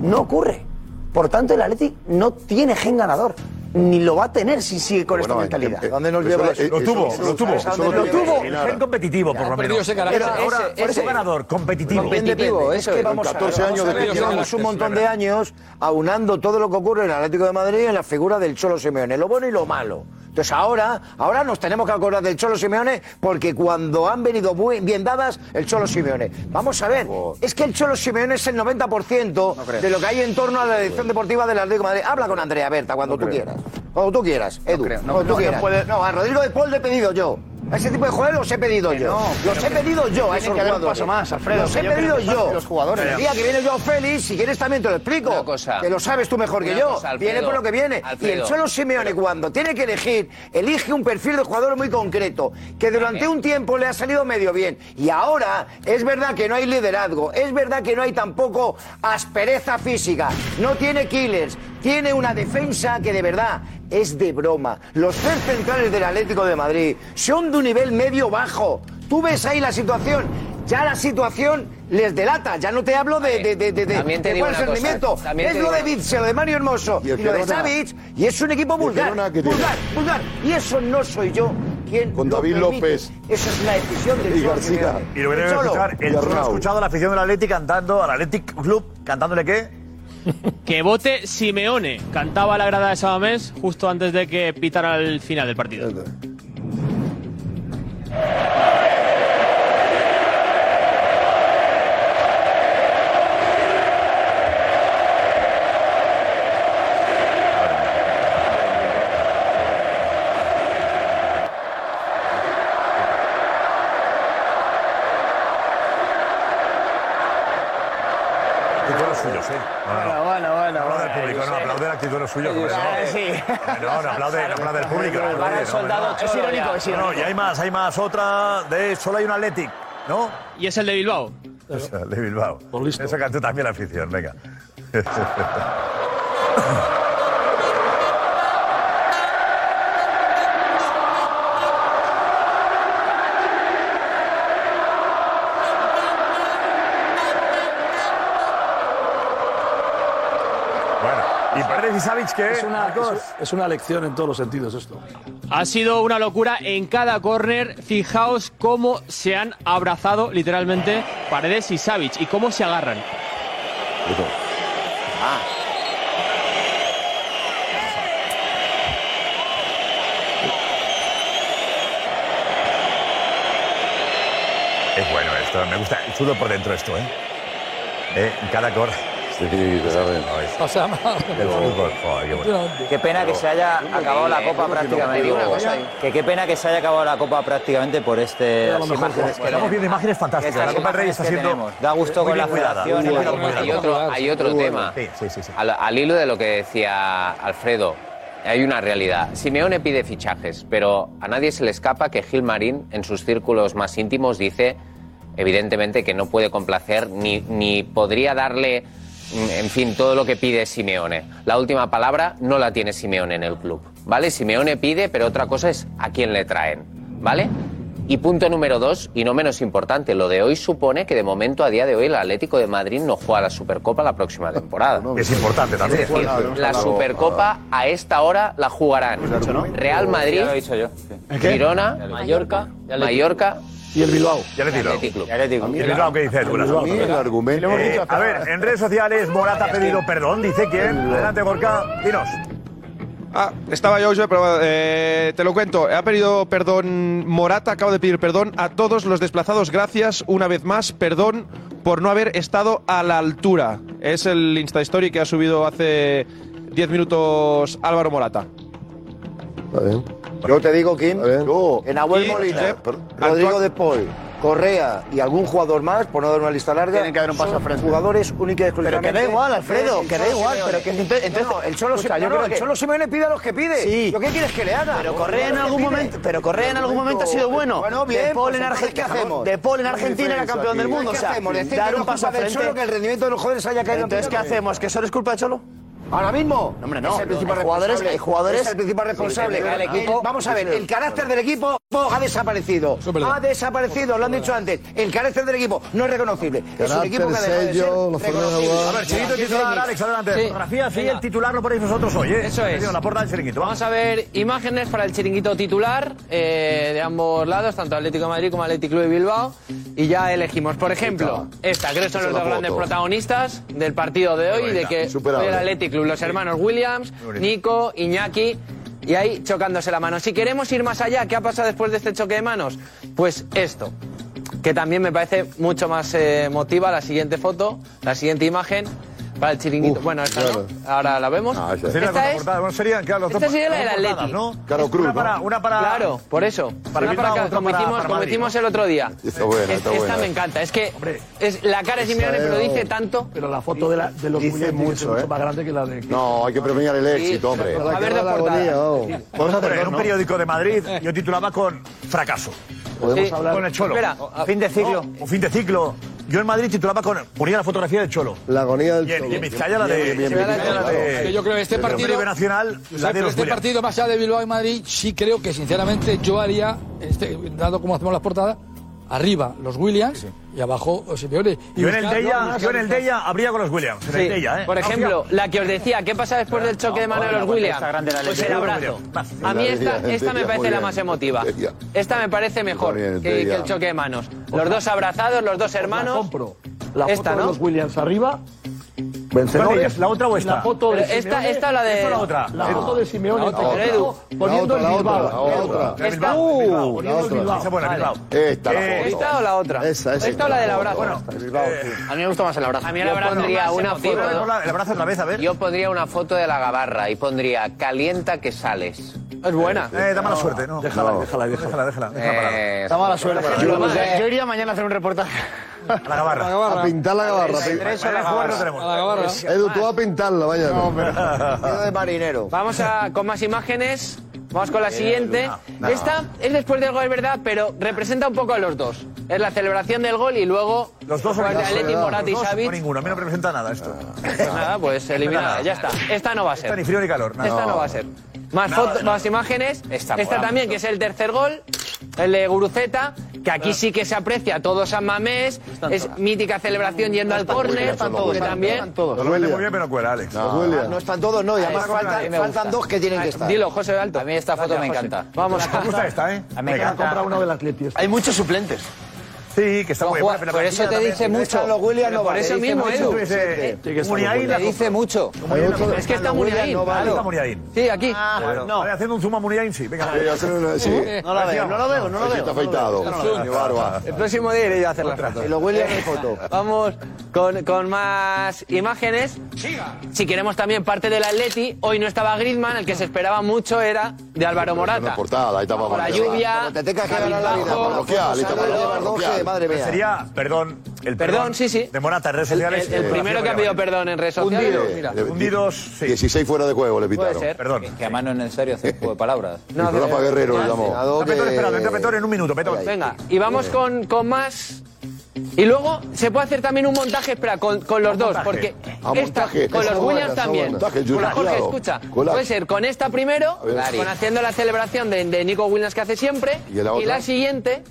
No ocurre. Por tanto, el Atleti no tiene gen ganador. Ni lo va a tener si sigue con esta mentalidad. ¿Dónde nos lleva lo- eso? lo tuvo, Eso- lo tuvo. lo tuvo. Gen competitivo, por lo menos. ahora, Ese- por ese ese- ganador, competitivo. Competitivo, Es es. vamos a- 14 vamos años de ver, que llevamos un montón de años aunando todo lo que ocurre en el Atlético de Madrid en la figura del Cholo Simeone, lo bueno y lo malo. Entonces ahora, ahora nos tenemos que acordar del Cholo Simeone porque cuando han venido muy bien dadas, el Cholo Simeone. Vamos a ver, es que el Cholo Simeone es el 90% de lo que hay en torno a la dirección deportiva del Atlético de Madrid. Habla con Andrea Berta cuando tú quieras. Cuando tú quieras, Edu. creo, no, cuando tú quieras. puede- No, a Rodrigo de Paul le he pedido yo. A ese tipo de jugadores los he pedido yo. los he pedido yo a esos que jugadores. paso más, Alfredo, Los he pedido yo. los jugadores. El día que viene yo Félix, si quieres también te lo explico. Cosa. Que lo sabes tú mejor que yo. cosa, Alfredo. viene por lo que viene. Y el. Cholo Simeone cuando tiene que elegir, elige un perfil de jugador muy concreto, que durante un tiempo le ha salido medio bien. Y ahora es verdad que no hay liderazgo, es verdad que no hay tampoco aspereza física, no tiene killers, tiene una defensa que de verdad es de broma. Los tres centrales del Atlético de Madrid son de un nivel medio-bajo. Tú ves ahí la situación. Ya la situación les delata. Ya no te hablo de, de, de, de, de- También te de digo cuál es una el cosa, rendimiento. también Es te lo digo- de Vitzel, lo de Mario Hermoso ¿Y y, el lo de Girona? Savic. Y es un equipo vulgar. Girona tiene? Vulgar, vulgar. Y eso no soy yo quien Con lo David permite. López. Eso es la decisión del Y Cholo García. Simeone. Y lo que El debe Cholo. escuchar, el Cholo ha escuchado a la afición del Athletic cantando, al Athletic Club, cantándole qué? Que vote Simeone. Cantaba la grada de Sabamés justo antes de que pitara el final del partido. Aplaude Eh, no. sí. No, no aplaude, no aplaude el público. Para el no, soldado no. Es irónico, es No, no, irónico. y hay más, hay más. Otra de solo hay un Athletic, ¿no? Y es el de Bilbao. Esa, de Bilbao. Eso cantó también la afición, venga. Savic qué? Es una, es- es una lección en todos los sentidos esto. Ha sido una locura en cada córner. Fijaos cómo se han abrazado literalmente Paredes y Savic y cómo se agarran. Es bueno esto, me gusta. Chulo por dentro esto, ¿eh? ¿Eh? En cada cor. Qué bueno. Qué pena que se haya acabado la Copa prácticamente. ¿eh? Que qué pena que se haya acabado la Copa prácticamente por este. Estamos viendo imágenes fantásticas. La Copa Rey está siendo. Da gusto con la federación. Hay otro, hay otro tema. Sí, sí, sí. sí. Al, al hilo de lo que decía Alfredo, hay una realidad. Simeone pide fichajes, pero a nadie se le escapa que Gil Marín, en sus círculos más íntimos, dice evidentemente que no puede complacer ni, ni podría darle, en fin, todo lo que pide Simeone. La última palabra no la tiene Simeone en el club, ¿vale? Simeone pide, pero otra cosa es a quién le traen, ¿vale? Y punto número dos, y no menos importante, lo de hoy supone que de momento, a día de hoy, el Atlético de Madrid no juega la Supercopa la próxima temporada. Es importante también. Es decir, la Supercopa a esta hora la jugarán Real Madrid. Girona, Mallorca, Mallorca y el Bilbao. Y Club. ¿Y el Bilbao qué dice? A mí el argumento. Eh, a ver, en redes sociales Morata ha pedido perdón, dice quién. Adelante, Gorka, dinos. Ah, estaba yo, pero eh, te lo cuento. Ha pedido perdón Morata, acabo de pedir perdón a todos los desplazados. Gracias una vez más. Perdón por no haber estado a la altura. Es el Insta Story que ha subido hace 10 minutos Álvaro Morata. Yo te digo, Kim, tú, en Abuel Molina, Josep, Rodrigo de Paul, Correa y algún jugador más, por no dar una lista larga, Tienen que haber un paso al frente. jugadores únicos y Pero exclusivamente. que da igual, Alfredo, que da igual, Simeone. pero que entonces- No, el Cholo, yo no, creo el que- Cholo Simeone pide a los que pide. Sí. ¿Yo qué quieres que le haga? Pero Correa en Lo algún momento, pero Correa en algún momento ha sido bueno. Bueno, bien. De Paul pues en Argentina, ¿qué hacemos? De Paul en Argentina era campeón del mundo, o ¿Qué sea, dar un paso al frente. Que el rendimiento de los jóvenes haya caído. Entonces, ¿qué hacemos? ¿Que solo es culpa de Cholo? Ahora mismo. No, hombre, no. Es el principal jugadores- responsable. hay jugadores- Es el principal responsable. Sí, El- equipo- Vamos a ver, el carácter del equipo ha desaparecido. Ha desaparecido, lo han dicho antes. El carácter del equipo no es reconocible. Es un equipo que ha dejado de ser reconocible. A ver, chiquito titular, Alex, adelante. Sí. Fotografía, sí, Venga. el titular lo ponéis vosotros hoy, ¿eh? Eso es. La porta del chiringuito. Vamos a ver imágenes para el chiringuito titular eh, de ambos lados, tanto Atlético de Madrid como Atlético Club de Bilbao. Y ya elegimos, por ejemplo, esta, creo que son los dos grandes protagonistas del partido de hoy, de que hoy el Atlético Club, los hermanos Williams, Nico, Iñaki. Y ahí chocándose la mano. Si queremos ir más allá, ¿qué ha pasado después de este choque de manos? Pues esto, que también me parece mucho más eh, emotiva, la siguiente foto, la siguiente imagen para el chiringuito. bueno, esta claro. no, ahora la vemos. Sería la esta es contraportada. Bueno, serían, claro, los esta dos- sería la del Atleti. ¿no? Claro, Cruz, Una ¿no? para, una para... Claro, por eso. Para Una para como para- hicimos, para como Madrid, hicimos ¿no? el otro día. Está buena, Es- está esta me encanta. Es que es la cara de Simeone, pero dice tanto. Pero la foto de, la, de los Dice mucho, es mucho ¿eh? más grande que la de. No, hay que premiar el éxito, hombre. A ver, de portada. Vamos a en un periódico de Madrid, yo titulaba con fracaso. Podemos hablar. Con el Cholo. Espera, fin de ciclo. O fin de ciclo. Yo en Madrid titulaba con. ponía la fotografía del Cholo. La agonía del Y en, Cholo. y en Vizcaya la de. Bien, bien, bien, yo creo que este partido- Nacional, la de los este Williams. partido más allá de Bilbao y Madrid, sí creo que sinceramente yo haría, este, dado como hacemos las portadas, arriba los Williams y abajo Simeone. Y Yo en el buscar- de ella, no, no, yo en el con los Williams. En Sí, el de ella, ¿eh? Por ejemplo, la que os decía, ¿qué pasa después del choque de mano de los Williams? Pues el abrazo. A mí esta, esta me parece la más emotiva. Esta me parece mejor que, que el choque de manos. Los dos abrazados, los dos La hermanos. compro. La Esta, foto de los Williams arriba. ¿La otra o esta? La foto de esta- esta o la de- ¿Esta o la otra? La foto de Simeone. Poniendo el La otra, Bilbao. la otra, Esta-. Esta, la Eh, foto. ¿Esta o la otra? Esa, esa. ¿Esta o la del abrazo? Bueno, eh, A mí me gusta más el abrazo. A mí el abrazo pondría una foto, el abrazo otra vez, a ver. Yo pondría una foto de la gabarra y pondría calienta que sales. Es buena. Eh, da mala suerte, ¿no? Déjala, déjala, déjala. Déjala, déjala. Eh, Está mala suerte. Déjala Yo, iría mañana a hacer un reportaje. A la gabarra. A pintar la gabarra. Tres o la gabarra tenemos. Edu, tú a pintarla, vaya. Partido de marinero. Vamos a, con más imágenes. Vamos con la siguiente. Esta es después del gol, es verdad, pero representa un poco a los dos. Es la celebración del gol y luego Los dos son. Atleti, Morata y Los dos Savic. o ninguno. A mí no me representa nada esto. Pues nada, pues eliminada. Ya está. Esta no va a ser. ni frío ni calor. Esta no va a ser. Más, Nada, foto- nada. más imágenes. Esta Esta, también, mucho. que es el tercer gol. El de Guruceta, que aquí sí que se aprecia todo San Mamés. Es mítica celebración yendo al córner. Están todos, que también. Lo vende muy bien, pero cuela, Alex. No están todos, no, y además Esta faltan, dos que tienen que estar. Dilo, José Alto. A mí esta foto me encanta. Vamos Me gusta esta, ¿eh? Me encanta. uno del Atleti. Hay muchos suplentes. Sí, que está muy buena. pero Por la eso te dice mucho. los Williams, no por vale. eso mismo. Edu. La Te dice mucho. Es que está. Muniain. Sí, aquí. Bueno, no. haciendo un zoom a Muniain, sí. Venga. Sí, hacer una- sí. No la veo, no lo veo, no lo veo. Está afeitado. El próximo día iré yo a hacer las fotos. Y los Williams en foto. Vamos con, con más imágenes. Si queremos también parte del Atleti, hoy no estaba Griezmann, el que se esperaba mucho era de Álvaro Morata. la lluvia, Madre mía. Sería, perdón, el Perdón, sí, sí. de Morata en redes El, sociales. el- el eh, primero que ha pedido perdón en redes sociales. Hundido. Mira. Eh, Hundidos, sí. 16 fuera de juego le Puede pitaron. ser. Perdón. Que además no es necesario hacer juego de palabras. No, Rafa Guerrero le llamó. Petón, entra Petón en un minuto, Petón. Venga, y vamos con, con más Y luego se puede hacer también un montaje, espera, con, con los dos, montaje? porque Ah, esta, montaje. con los Williams también. Montaje, Con la Jorge, Jurado. escucha, puede ser con esta primero, ver. con haciendo la celebración de, de Nico Williams que hace siempre, ¿Y la otra? la siguiente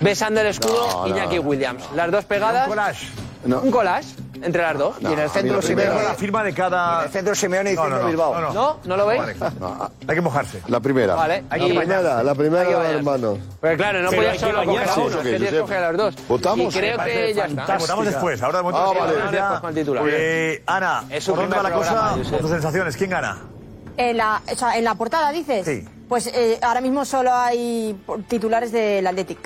besando el escudo No, no, Iñaki no. Williams. Las dos pegadas. Un collage. Un collage entre las dos. Y en el centro Simeone. la firma de cada. En el centro Simeone y No, no, centro no, Bilbao. no, no. ¿No? ¿No lo veis? Hay que mojarse. La primera. Vale, hay La que primera, la primera los bañarse. hermanos. Pero claro, no podía solo coger a bañarse. uno, ¿Eso es qué, que tienes que Josep? coger a las dos. ¿Votamos? Y creo que ya está. Votamos después, ahora de momento. Ah, vale. ahora Después con el titular. Eh, Ana, ¿por dónde va la cosa? tus sensaciones, ¿quién gana? En la, o sea, en la portada, dices. Sí. Pues eh, ahora mismo solo hay titulares del Athletic.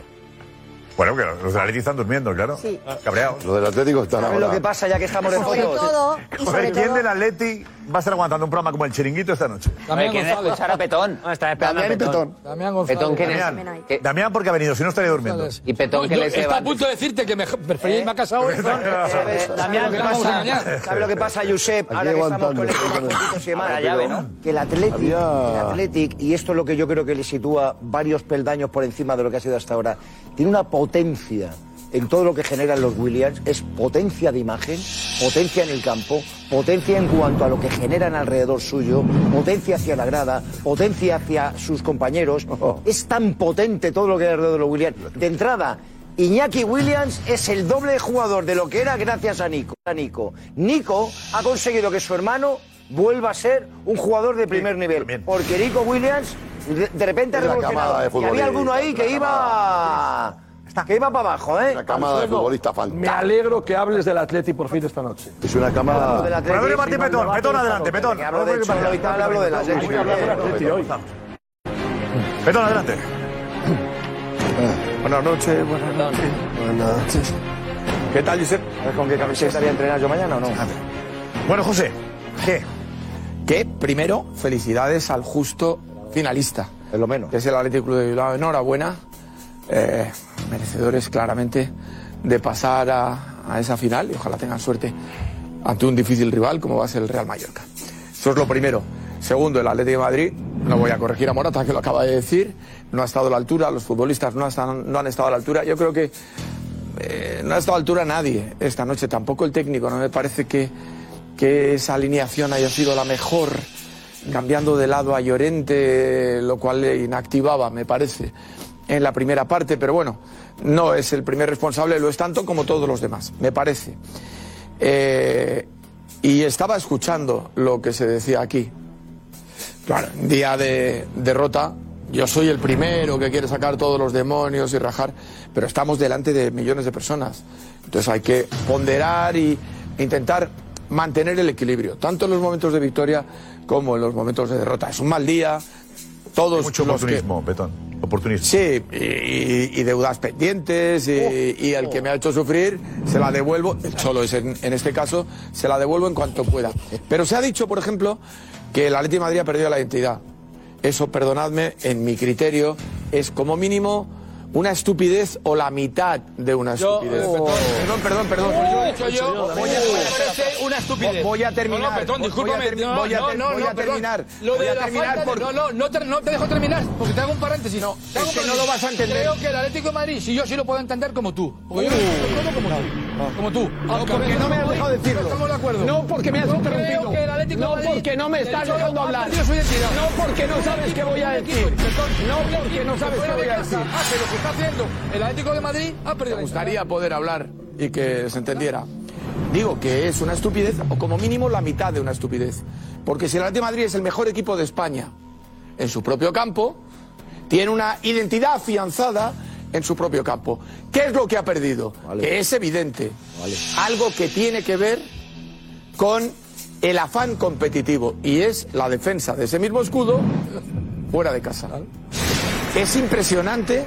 Bueno, que los del Atleti están durmiendo, claro. Sí. Cabreados. Los del Atlético están ¿Sabes ahora. lo que pasa ya que estamos de Sobre fotos? todo, y A sobre ¿quién todo, del Atleti va a estar aguantando un programa como el Chiringuito esta noche? Damián ¿Quién González. escuchar a Petón? No, está esperando Damián a Petón. Petón. Damián González. Petón, ¿quién es? Damián. ¿Qué? Damián porque ha venido, si no estaría durmiendo. Y Petón No, que les está a punto de decirte que me preferís me ha casado hoy. ¿Sabes Damián, lo que que vamos a pasa? ¿Sabes lo que pasa, Josep? Ahora que estamos con con puntitos y demás. La llave, ¿no? Que el el Athletic, y esto es lo que yo creo que le sitúa varios peldaños por encima de lo que ha sido hasta ahora, tiene una potencia en todo lo que generan los Williams, es potencia de imagen, potencia en el campo, potencia en cuanto a lo que generan alrededor suyo, potencia hacia la grada, potencia hacia sus compañeros. Es tan potente todo lo que hay alrededor de los Williams. De entrada, Iñaki Williams es el doble jugador de lo que era gracias a Nico. A Nico. Nico ha conseguido que su hermano vuelva a ser un jugador de primer nivel. Porque Nico Williams de, repente ha revolucionado. Y había alguno ahí que la Que iba para abajo, ¿eh? Una camada de futbolistas Me fantástica. alegro que hables del Atleti por fin esta noche. Es una camada. Bueno, Martín Petón, Petón adelante. Petón. Hablo de tal, hablo del Atleti. Petón, adelante. Buenas noches, buenas noches. Buenas noches. ¿Qué tal, Josep? ¿Sabes con qué camiseta voy a entrenar yo mañana o no? Bueno, José, ¿qué? Que primero, felicidades al justo finalista. Es lo menos. Que es el Atlético Club de Bilbao. Enhorabuena. Eh, merecedores claramente de pasar a, esa final y ojalá tengan suerte ante un difícil rival como va a ser el Real Mallorca. Eso es lo primero. Segundo, el Atlético de Madrid, no voy a corregir a Morata que lo acaba de decir, no ha estado a la altura, los futbolistas no han estado a la altura. Yo creo que eh, no ha estado a la altura nadie esta noche, tampoco el técnico. No me parece que, que esa alineación haya sido la mejor, cambiando de lado a Llorente, lo cual le inactivaba, me parece, en la primera parte. Pero bueno, no es el primer responsable, lo es tanto como todos los demás, me parece. Eh, y estaba escuchando lo que se decía aquí. Claro, día de derrota, yo soy el primero que quiere sacar todos los demonios y rajar, pero estamos delante de millones de personas. Entonces hay que ponderar y intentar mantener el equilibrio, tanto en los momentos de victoria como en los momentos de derrota. Es un mal día, todos Mucho los que- oportunismo, Petón. Oportunismo. Sí, y, deudas pendientes, y, y el que me ha hecho sufrir, se la devuelvo, el Cholo es en, en este caso, se la devuelvo en cuanto pueda. Pero se ha dicho, por ejemplo, que el Atlético de Madrid ha perdido la identidad. Eso, perdonadme, en mi criterio, es como mínimo una estupidez o la mitad de una Yo, estupidez. eh, Petón. Perdón, perdón, perdón. Yo he dicho a- yo, voy a- voy a hacerte una estupidez. Voy a terminar. No, no, perdón, Voy a discúlpame. termi- No, voy a no, ter- no, voy no, a perdón. terminar. Lo Voy a terminar de- por- No, no, no te, no te dejo terminar, porque te hago un paréntesis. No, Es que no lo vas a entender. Creo que el Atlético de Madrid, si yo sí lo puedo entender como tú. Porque yo lo entiendo como tú. Como tú. Aunque porque no me has dejado decirlo. Estamos de acuerdo. No, porque me has Yo interrumpido. creo que el Atlético de No, porque no me estás dejando ha hablar. No, porque no sabes qué voy a decir. No, porque no sabes qué voy a decir. Está haciendo el Atlético de Madrid ha perdido Me gustaría poder hablar y que se entendiera. Digo que es una estupidez, o como mínimo la mitad de una estupidez. Porque si el Atlético de Madrid es el mejor equipo de España en su propio campo, tiene una identidad afianzada en su propio campo. ¿Qué es lo que ha perdido? Que es evidente. Algo que tiene que ver con el afán competitivo y es la defensa de ese mismo escudo fuera de casa. Es impresionante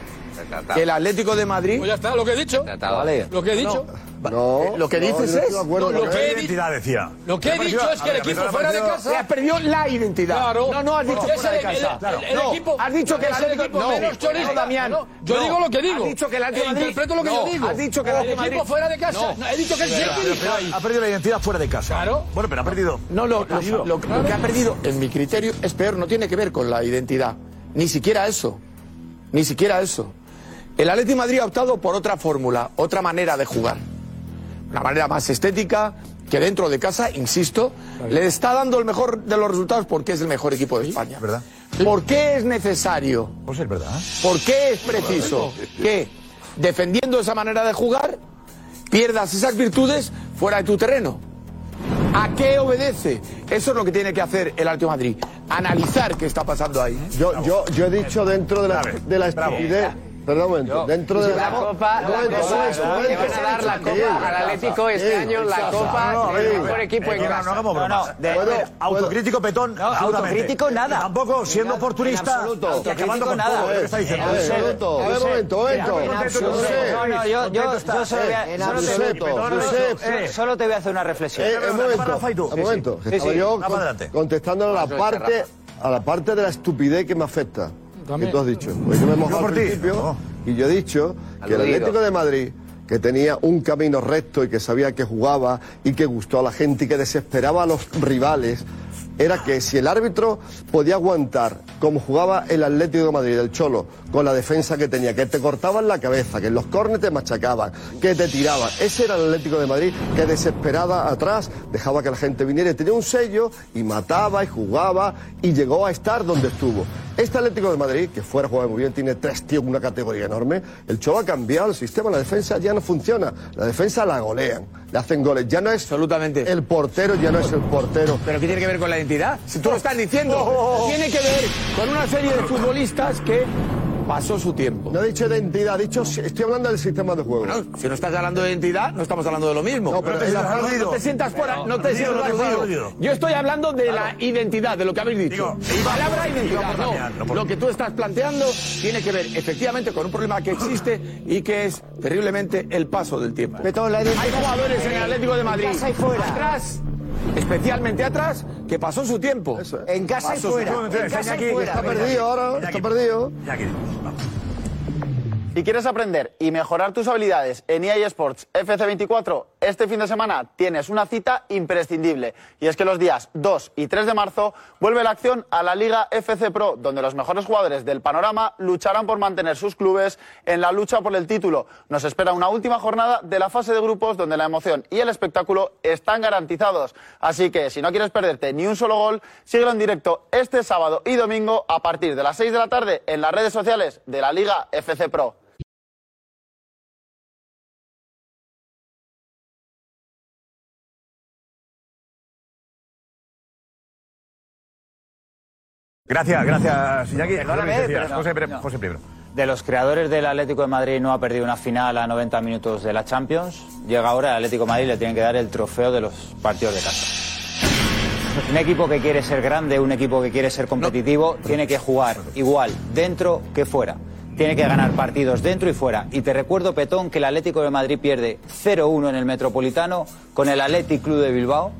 que el Atlético de Madrid... Pues ya está, lo que he dicho. Vale. Lo que he dicho. No, lo que no, dices es... No, lo que he identidad decía. Lo que he dicho es que el equipo fuera de casa. Se ha perdido la identidad. Claro. No, no has dicho Es fuera de casa. el- no, equipo- has dicho que el es el Atlético equipo no, menos chorista. no, Damián. No, yo no. digo lo que digo. Has dicho que el Atlético de Madrid interpreto lo que no, yo digo. Has dicho que el equipo fuera de casa. No. He dicho que pero- Ha perdido la identidad fuera de casa. Claro. Bueno, pero ha perdido. No, lo que ha perdido, en mi criterio, es peor, no tiene que ver con la identidad. Ni siquiera eso. Ni siquiera eso. El Atlético de Madrid ha optado por otra fórmula, otra manera de jugar. Una manera más estética, que dentro de casa, insisto, le está dando el mejor de los resultados porque es el mejor equipo de España. ¿Verdad? ¿Por qué es necesario? Pues es verdad. ¿Por qué es preciso que, defendiendo esa manera de jugar, pierdas esas virtudes fuera de tu terreno? ¿A qué obedece? Eso es lo que tiene que hacer el Atlético de Madrid. Analizar qué está pasando ahí. Yo, yo, yo he dicho dentro de la, de la estupidez. Perdón un momento. Dentro de la copa, la copa, al Atlético este año, la copa, el mejor equipo en no, casa. no hagamos bromas. autocrítico Petón, autocrítico nada. Tampoco siendo oportunista En y acabando con nada. diciendo. A ver, Josep, momento, Josep, momento, En. No, no, yo, solo voy a, En solo te- absoluto. Petón, Josep, eh, solo te voy a hacer una reflexión. Eh, un momento, un momento. yo Rafa, con- adelante. contestando a la parte a la parte de la estupidez que me afecta. También. Que tú has dicho. Pues yo me he mojado por al ti. principio No. y yo he dicho que el. Atlético de Madrid que tenía un camino recto y que sabía que jugaba y que gustó a la gente y que desesperaba a los rivales era que si el árbitro podía aguantar como jugaba el Atlético de Madrid, el Cholo, con la defensa que tenía, que te cortaban la cabeza, que en los córneres te machacaban, que te tiraban. Ese era el Atlético de Madrid que desesperada atrás dejaba que la gente viniera y tenía un sello y mataba y jugaba y llegó a estar donde estuvo. Este Atlético de Madrid, que fuera juega muy bien, tiene tres tíos, una categoría enorme. El Cholo ha cambiado el sistema, la defensa ya no funciona. La defensa la golean, le hacen goles. Ya no es Absolutamente. el portero, ya no es el portero. ¿Pero qué tiene que ver con la identidad? Si tú lo estás diciendo, Oh. tiene que ver con una serie de futbolistas que pasó su tiempo. No he dicho identidad, he dicho, estoy hablando del sistema de juego. Bueno, si no estás hablando de identidad, no estamos hablando de lo mismo. No, pero te, sientas- aludido. no te sientas fuera, no te sientas lo que fue aludido. aludido. Yo estoy hablando de la identidad, de lo que habéis dicho. Digo, Palabra identidad, no por Lo que tú estás planteando tiene que ver efectivamente con un problema que existe y que es terriblemente el paso del tiempo. La Hay jugadores en el Atlético de Madrid, fuera. atrás, especialmente atrás, que pasó su tiempo. En casa y Pasó su fuera. En casa y fuera. Está perdido ahora, está perdido. Ya que vamos. Si quieres aprender y mejorar tus habilidades en EA Sports FC24, este fin de semana tienes una cita imprescindible. Y es que los días 2 y 3 de marzo vuelve la acción a la Liga FC Pro, donde los mejores jugadores del panorama lucharán por mantener sus clubes en la lucha por el título. Nos espera una última jornada de la fase de grupos donde la emoción y el espectáculo están garantizados. Así que si no quieres perderte ni un solo gol, síguelo en directo este sábado y domingo a partir de las 6 de la tarde en las redes sociales de la Liga FC Pro. Gracias, gracias, Iñaki. Perdóname, José, pero no, José, Pre- no. José primero. De los creadores del Atlético de Madrid no ha perdido una final a 90 minutos de la Champions. Llega ahora el Atlético de Madrid y le tienen que dar el trofeo de los partidos de casa. Un equipo que quiere ser grande, un equipo que quiere ser competitivo, tiene que jugar igual dentro que fuera. Tiene que ganar partidos dentro y fuera. Y te recuerdo, Petón, que el Atlético de Madrid pierde 0-1 en el Metropolitano con el Athletic Club de Bilbao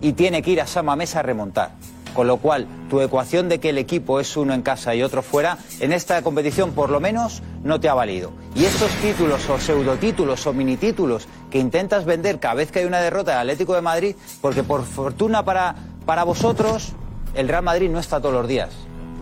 y tiene que ir a San Mamés a remontar. Con lo cual, tu ecuación de que el equipo es uno en casa y otro fuera, en esta competición por lo menos no te ha valido. Y estos títulos o pseudotítulos o minitítulos que intentas vender cada vez que hay una derrota del Atlético de Madrid, porque por fortuna para, para vosotros, el Real Madrid no está todos los días.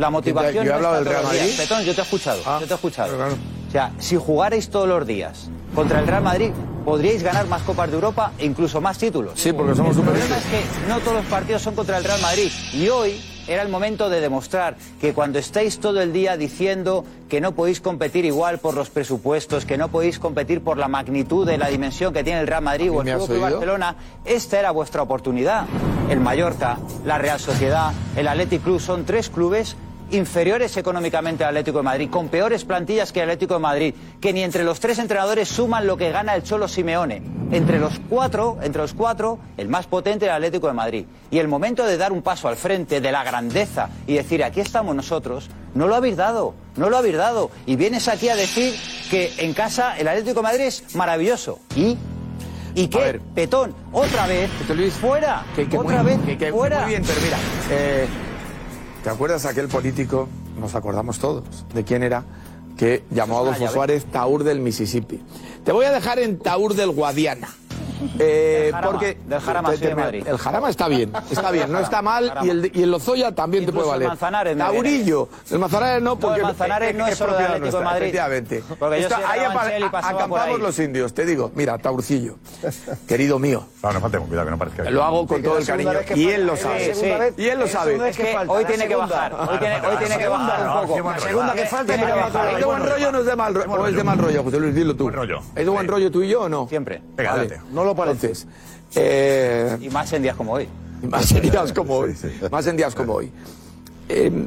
La motivación yo he hablado del Real. Madrid. Petón, yo te he escuchado, Ah, yo te he escuchado. claro. O sea, si jugarais todos los días contra el Real Madrid, podríais ganar más Copas de Europa e incluso más títulos. Sí, porque somos El problema es que no todos los partidos son contra el Real Madrid. Y hoy era el momento de demostrar que cuando estáis todo el día diciendo que no podéis competir igual por los presupuestos, que no podéis competir por la magnitud de la dimensión que tiene el Real Madrid o el ¿Me has Fútbol Club? Barcelona, esta era vuestra oportunidad. El Mallorca, la Real Sociedad, el Athletic Club son tres clubes inferiores económicamente al Atlético de Madrid, con peores plantillas que el Atlético de Madrid, que ni entre los tres entrenadores suman lo que gana el Cholo Simeone. Entre los cuatro, entre los cuatro, el más potente el Atlético de Madrid. Y el momento de dar un paso al frente de la grandeza y decir aquí estamos nosotros, no lo habéis dado, no lo habéis dado. Y vienes aquí a decir que en casa el Atlético de Madrid es maravilloso. ¿Y? ¿Y qué? Petón, otra vez, fuera, Que- que otra muy- vez, que- que fuera. Muy bien, pero mira, eh, ¿te acuerdas aquel político? Nos acordamos todos de quién era que llamó a Es una Adolfo. Suárez Taur del Mississippi. Te voy a dejar en Taur del Guadiana. Eh, Del Jarama, porque del Jarama, te- sí, de te- Madrid. El Jarama está bien, está bien, no está mal y el, y el Lozoya también te puede Incluso el valer. Manzanares Taurillo, el Manzanares no, porque el Manzanares no es solo de propiedad Atlético de Madrid. Efectivamente. Porque yo ahí y por acampamos ahí. los indios, te digo, mira, Taurcillo, querido mío. No, no faltemos, cuidado que no parezca. Lo hago con todo el cariño. que Y él lo Es sabe. Y él lo es sabe. que hoy tiene que bajar. Hoy tiene, no, que bajar no, un poco. La segunda que falta tiene que bajar. ¿Es de buen rollo o no es de mal rollo? ¿O es de mal rollo? José Luis, dilo tú. ¿Es de buen rollo tú y yo o no? Siempre. Venga. No lo pareces. Eh, Y más en días como hoy. más en días como hoy. Más en días como hoy. Eh,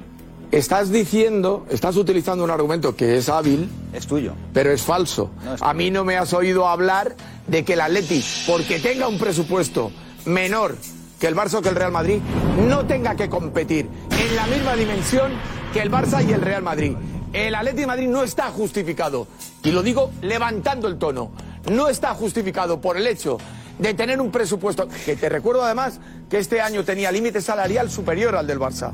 estás diciendo, estás utilizando un argumento que es hábil. Es tuyo. Pero es falso. A mí no me has oído hablar de que el Atleti, porque tenga un presupuesto menor que el Barça o que el Real Madrid, no tenga que competir en la misma dimensión que el Barça y el Real Madrid. El Atleti de Madrid no está justificado, y lo digo levantando el tono, no está justificado por el hecho de tener un presupuesto, que te recuerdo además que este año tenía límite salarial superior al del Barça.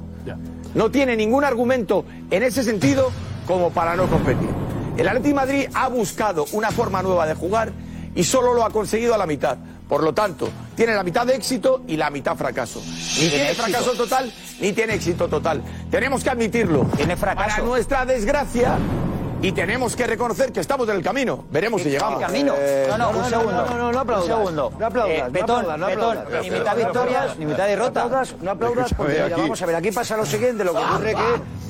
No tiene ningún argumento en ese sentido como para no competir. El Atleti de Madrid ha buscado una forma nueva de jugar y solo lo ha conseguido a la mitad. Por lo tanto, tiene la mitad de éxito y la mitad fracaso. Ni tiene éxito. fracaso total ni tiene éxito total. Tenemos que admitirlo. Tiene fracaso. Para nuestra desgracia y tenemos que reconocer que estamos en el camino. Veremos si llegamos. camino? No, no, un segundo. No, no, no aplaudas. Un segundo. No aplaudas. Eh, no aplaudas, no Petón, aplaudas. ni mitad victorias, ni mitad derrota. No aplaudas, no aplaudas porque vamos a ver, aquí pasa lo siguiente, lo que ocurre que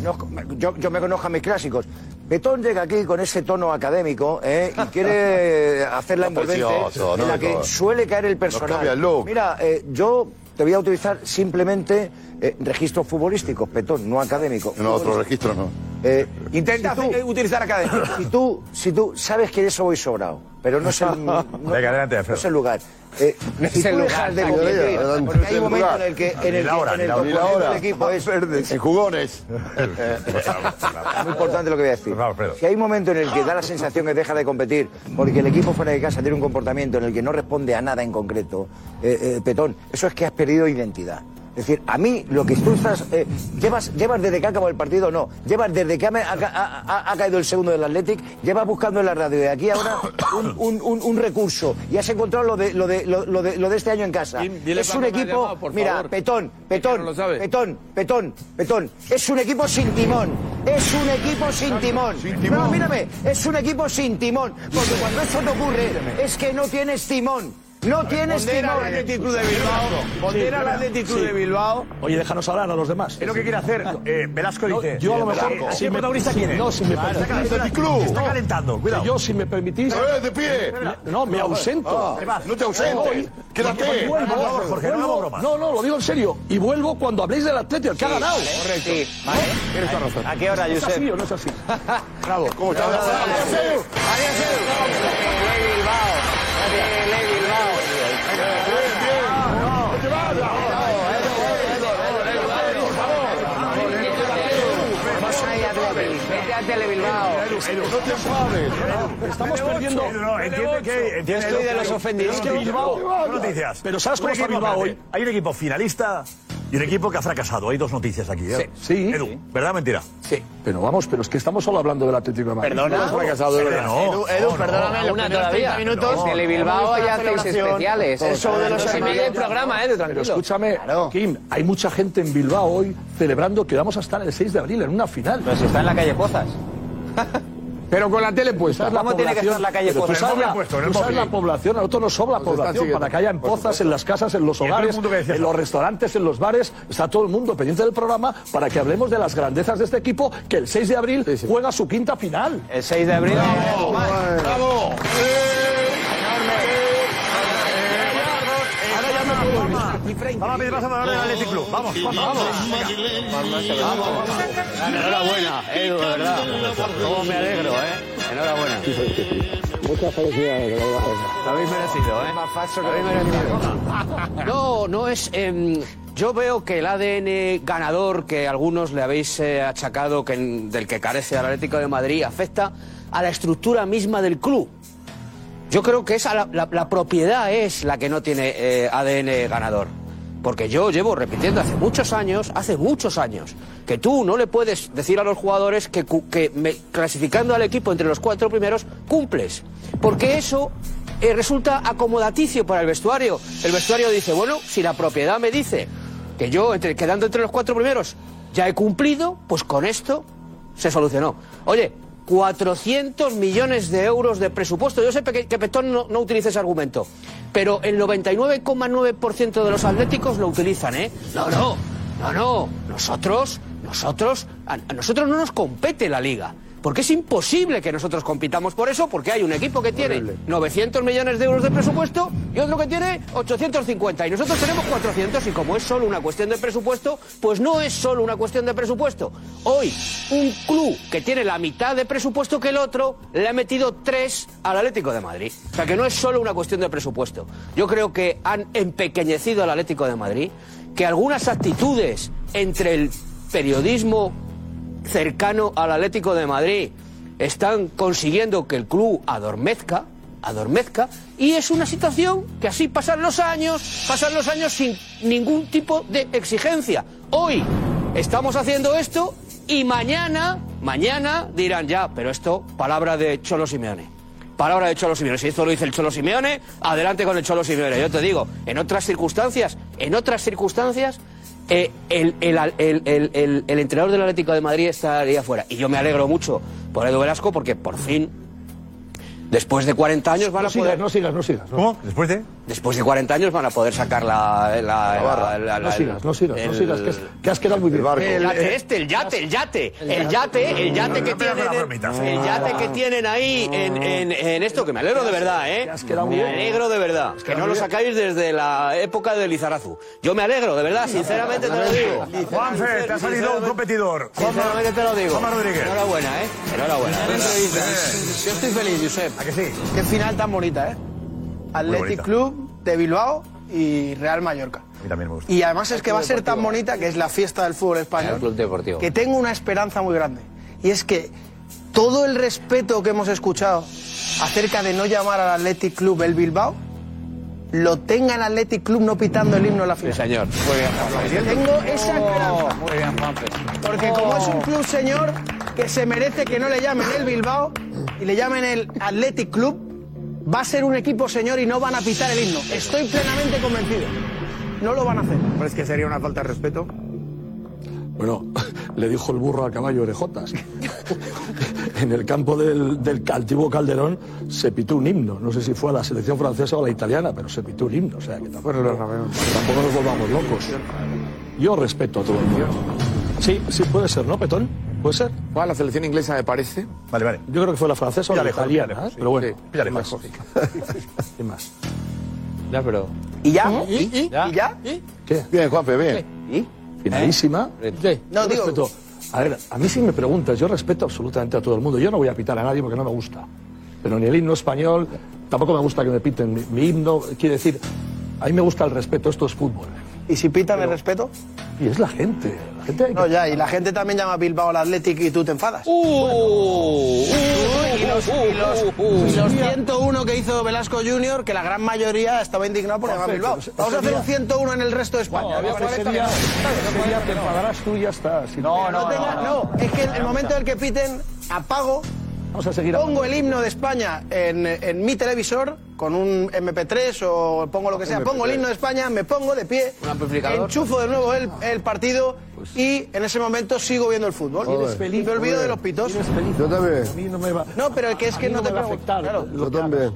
yo, yo me conozco a mis clásicos. Betón llega aquí con ese tono académico ¿eh? y quiere hacer la envolvente precioso, no en la que suele caer el personal. el. Mira, eh, yo te voy a utilizar simplemente eh, registros futbolísticos, Petón, no académicos. No, otro registro no. Eh, Intenta si tú- utilizar academia. si tú, si tú sabes que de eso voy sobrado, pero no es el, no, Venga, adelante, no es el lugar. Eh, si tú dejas de competir, porque hay un momento en el que, en el, la que- hora, en el la hora. la equipo es En jugones. es muy importante lo que voy a decir. Si hay un momento en el que da la sensación que deja de competir porque el equipo fuera de casa tiene un comportamiento en el que no responde a nada en concreto, eh, eh, Petón, eso es que has perdido identidad. Es decir, a mí lo que tú estás. eh, llevas, llevas desde que ha acabado el partido, no. Llevas desde que ha, ha- ha- ha caído el segundo del Athletic, llevas buscando en la radio de aquí ahora un, un- un- un recurso. Y has encontrado lo de, lo, de, lo, lo de, lo de este año en casa. Dile- es un equipo. llamado, mira, favor. Petón, Petón. Petón, Petón, Petón. Es un equipo sin timón. Es un equipo sin timón. No, mírame, es un equipo sin timón. Porque cuando eso te ocurre, es que no tienes timón. No tienes Pondera al Athletic Club de Bilbao. Pondera al Athletic Club de Bilbao. Oye, déjanos hablar a los demás. Es lo que quiere hacer. Eh, Velasco No, dice. yo a lo mejor. Eh, ¿Aquí si el me- protagonista es? No, si me Claro, permitís. está calentando, Está calentando, que cuidado. Yo, si me permitís. ¡Eh, de pie! No, me ausento. Ah, no te ausentes. Quédate. y vuelvo, Jorge, no no, no, lo digo en serio. Y vuelvo cuando habléis del Atlético, el que ha ganado. Correcto. Sí, vale. Tienes razón. ¿A qué hora, ¿Es así Josep? o no es así? Bravo. ¿Cómo estás? Vete a Telebilbao. No te enfades. Estamos perdiendo. Edu, no, entiende que. entiende, estoy de Edu, los ofendidos. Es que Bilbao. Noticias. Pero ¿sabes cómo está Bilbao hoy? Hay un equipo finalista y un equipo que ha fracasado. Hay dos noticias aquí. ¿eh? Sí. Edu, ¿verdad o mentira? Sí. Pero vamos, pero es que estamos solo hablando del Atlético de Madrid. Perdona. No fracasado de verdad. No, Edu, Edu, no, perdóname, los Una todavía. 30 minutos. No, Telebilbao hemos ya hacéis celebración. especiales. Eso de los No mide el programa, eh, Pero tranquilo. escúchame, Kim, hay mucha gente en Bilbao hoy celebrando que vamos a estar el 6 de abril en una final. Pero si está en la calle Pozas. Pero con la tele puesta. ¿Sabes la ¿Cómo tiene que estar la calle En el la- puesto, la población, a nosotros nos sobra Nos población para que haya en pozas, en las casas, en los hogares, en los restaurantes, en los bares. Está todo el mundo pendiente del programa para que hablemos de las grandezas de este equipo que el 6 de abril juega su quinta final. El 6 de abril. ¡Bravo! Vamos a pedir más a favor del Athletic Club. Vamos, vamos, vamos. Enhorabuena, Edu, de verdad. Cómo me alegro, ¿eh? Enhorabuena. Muchas felicidades. Lo habéis merecido, ¿eh? Más falso Lo habéis merecido. No, no es. em, yo veo que el ADN ganador que algunos le habéis eh, achacado, que, del que carece el Atlético de Madrid, afecta a la estructura misma del club. Yo creo que esa, la, la- la propiedad es la que no tiene eh, ADN ganador. Porque yo llevo repitiendo hace muchos años, hace muchos años, que tú no le puedes decir a los jugadores que, me- clasificando al equipo entre los cuatro primeros cumples. Porque eso eh, resulta acomodaticio para el vestuario. El vestuario dice, bueno, si la propiedad me dice que yo, quedando entre los cuatro primeros, ya he cumplido, pues con esto se solucionó. Oye, 400 millones de euros de presupuesto. Yo sé que, que Petón no, utiliza ese argumento, pero el 99,9% de los atléticos lo utilizan, ¿eh? No, no, no, no. Nosotros, nosotros, a nosotros no nos compete la liga. Porque es imposible que nosotros compitamos por eso, porque hay un equipo que tiene 900 millones de euros de presupuesto y otro que tiene 850. Y nosotros tenemos 400 y como es solo una cuestión de presupuesto, pues no es solo una cuestión de presupuesto. Hoy, un club que tiene la mitad de presupuesto que el otro, le ha metido tres al Atlético de Madrid. O sea que no es solo una cuestión de presupuesto. Yo creo que han empequeñecido al Atlético de Madrid, que algunas actitudes entre el periodismo cercano al Atlético de Madrid están consiguiendo que el club adormezca, adormezca, y es una situación que así pasan los años, pasan los años sin ningún tipo de exigencia. Hoy estamos haciendo esto y mañana, mañana dirán ya, pero esto, palabra de Cholo Simeone. Palabra de Cholo Simeone. Si esto lo dice el Cholo Simeone, adelante con el Cholo Simeone. Yo te digo, en otras circunstancias, en otras circunstancias, eh, el, el, el, el, entrenador del Atlético de Madrid estaría fuera. Y yo me alegro mucho por Edu Velasco porque por fin, después de 40 años, van No a sigas, poder... no sigas, no sigas. ¿Cómo? ¿Después de? Después de 40 años van a poder sacar la... la, la- la- No la- sigas, no sigas, no sigas, que, es- que has quedado muy bien. el yate este, el yate, el yate, el yate, el yate que tienen, el yate que tienen ahí en, en, en esto, que me alegro de verdad, ¿eh? Me alegro de verdad, que no lo sacáis desde la época de Lizarazu. Yo me alegro, de verdad, sinceramente te lo digo. Juanfe, te ha salido un competidor. Sinceramente te lo digo. Juanma Rodríguez. Enhorabuena, ¿eh? Enhorabuena. Yo estoy feliz, Josep. ¿A que sí? Qué final tan bonita, ¿eh? Athletic bonita. Club de Bilbao y Real Mallorca. A mí también me gusta. Y además es que va a ser tan bonita que es la fiesta del fútbol español. Club Deportivo. Que tengo una esperanza muy grande. Y es que todo el respeto que hemos escuchado acerca de no llamar al Athletic Club el Bilbao, lo tenga el Athletic Club no pitando el himno en la final. Sí, señor. Muy bien. Tengo esa esperanza. Muy bien, Juanfe. Porque como es un club, señor, que se merece que no le llamen el Bilbao y le llamen el Athletic Club, va a ser un equipo, señor, y no van a pitar el himno. Estoy plenamente convencido. No lo van a hacer. ¿Crees que sería una falta de respeto? Bueno, le dijo el burro al caballo orejotas. en el campo del, del Calderón se pitó un himno. No sé si fue a la selección francesa o a la italiana, pero se pitó un himno. O sea, que tampoco, tampoco nos volvamos locos. Yo respeto a todo el mundo. Sí, sí, puede ser, ¿no, Petón? ¿Puede ser? Fue a la selección inglesa, me parece. Vale, vale. Yo creo que fue la francesa o la italiana, ¿eh? sí. pero bueno. Sí, píllale, ¿qué más? ¿Qué más? Ya, pero... ¿Y ya? ¿Y? ¿Y, ¿Y ya? ¿Qué? Bien, Juanfe, bien. ¿Y? Finalísima. ¿Qué? No, digo- respeto- A ver, a mí si me preguntas, yo respeto absolutamente a todo el mundo. Yo no voy a pitar a nadie porque no me gusta. Pero ni el himno español, tampoco me gusta que me piten mi, mi himno. Quiere decir, a mí me gusta el respeto, esto es fútbol. ¿Y si pitan el respeto? Y es la gente. La gente hay que- No, ya, y la gente también llama a Bilbao al Athletic y tú te enfadas. Uh, y los, y los- y los 101 que hizo Velasco Junior, que la gran mayoría estaba indignado por llamar a Bilbao. Perfecto. Vamos a hacer un Ese día- 101 en el resto de España. No, Me parece ese que día, no. ese día te enfadarás tú y ya está. Si No, no, tenga- no, es que en el momento en el que piten, apago, Vamos a seguir pongo el himno de España en, en mi televisor con un MP3 o pongo lo que sea, pongo el himno de España, me pongo de pie, enchufo de nuevo el, el partido y en ese momento sigo viendo el fútbol. Feliz, Y me olvido joder. de los pitos. Yo también. A mí no me va. No, pero el que es a que no, no te va a afectar. Claro. Yo también.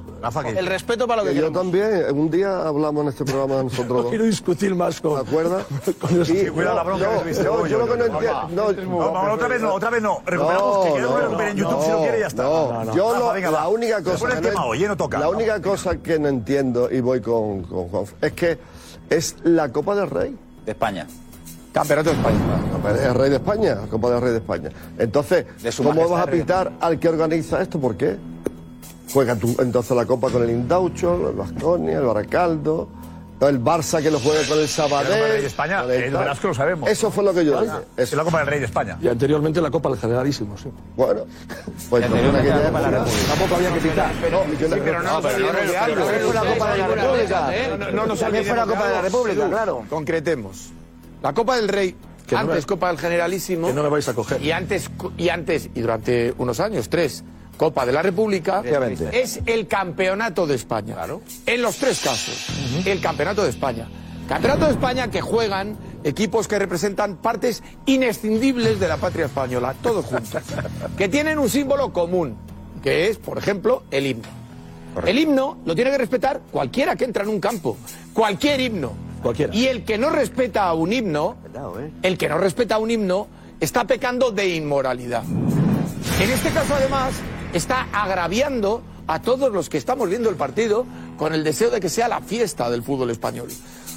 El respeto para lo que yo queremos. también. Un día hablamos en este programa nosotros No dos. quiero discutir más con. ¿Te acuerdas? con. Sí, Cuidado la bronca que no, tuviste. yo, lo que no entiendo. No, No, vamos, otra vez no, otra vez no. Recuperamos que lo recupere en YouTube si lo no, quiere y ya está. no. Yo la única cosa el tema hoy, ¿eh? no toca. La única cosa que no entiendo y voy con, con Juan es que es la Copa del Rey. De España. Campeonato de España. Es el Rey de España, la Copa del Rey de España. Entonces, ¿cómo majestad vas a pitar al que organiza esto? ¿Por qué? Juega tú entonces la Copa con el Indaucho, el Vasconia, el Baracaldo, el Barça que lo juega con el La Copa del Sabadell. Rey de España, el. Velasco lo sabemos. Eso fue lo que yo dije. Es la Copa del Rey de España. Y anteriormente la Copa del Generalísimo, sí. Bueno, pues entonces en aquella época Tampoco había que pitar. Pero, no- pero no fue la Copa de la República. No, no nos También fue la Copa de la. República, claro. Concretemos. La Copa del Rey, Que no antes me- Copa del Generalísimo. Que no me vais a coger. Y antes, y antes, y durante unos años, tres, Copa de la República, es el campeonato de España. En los tres casos, el campeonato de España. Campeonato de España que juegan equipos que representan partes inescindibles de la patria española, todos juntos, que tienen un símbolo común, que es, por ejemplo, el himno. El himno lo tiene que respetar cualquiera que entra en un campo, cualquier himno. Y el que no respeta a un himno, el que no respeta a un himno, está pecando de inmoralidad. En este caso, además, está agraviando a todos los que estamos viendo el partido con el deseo de que sea la fiesta del fútbol español.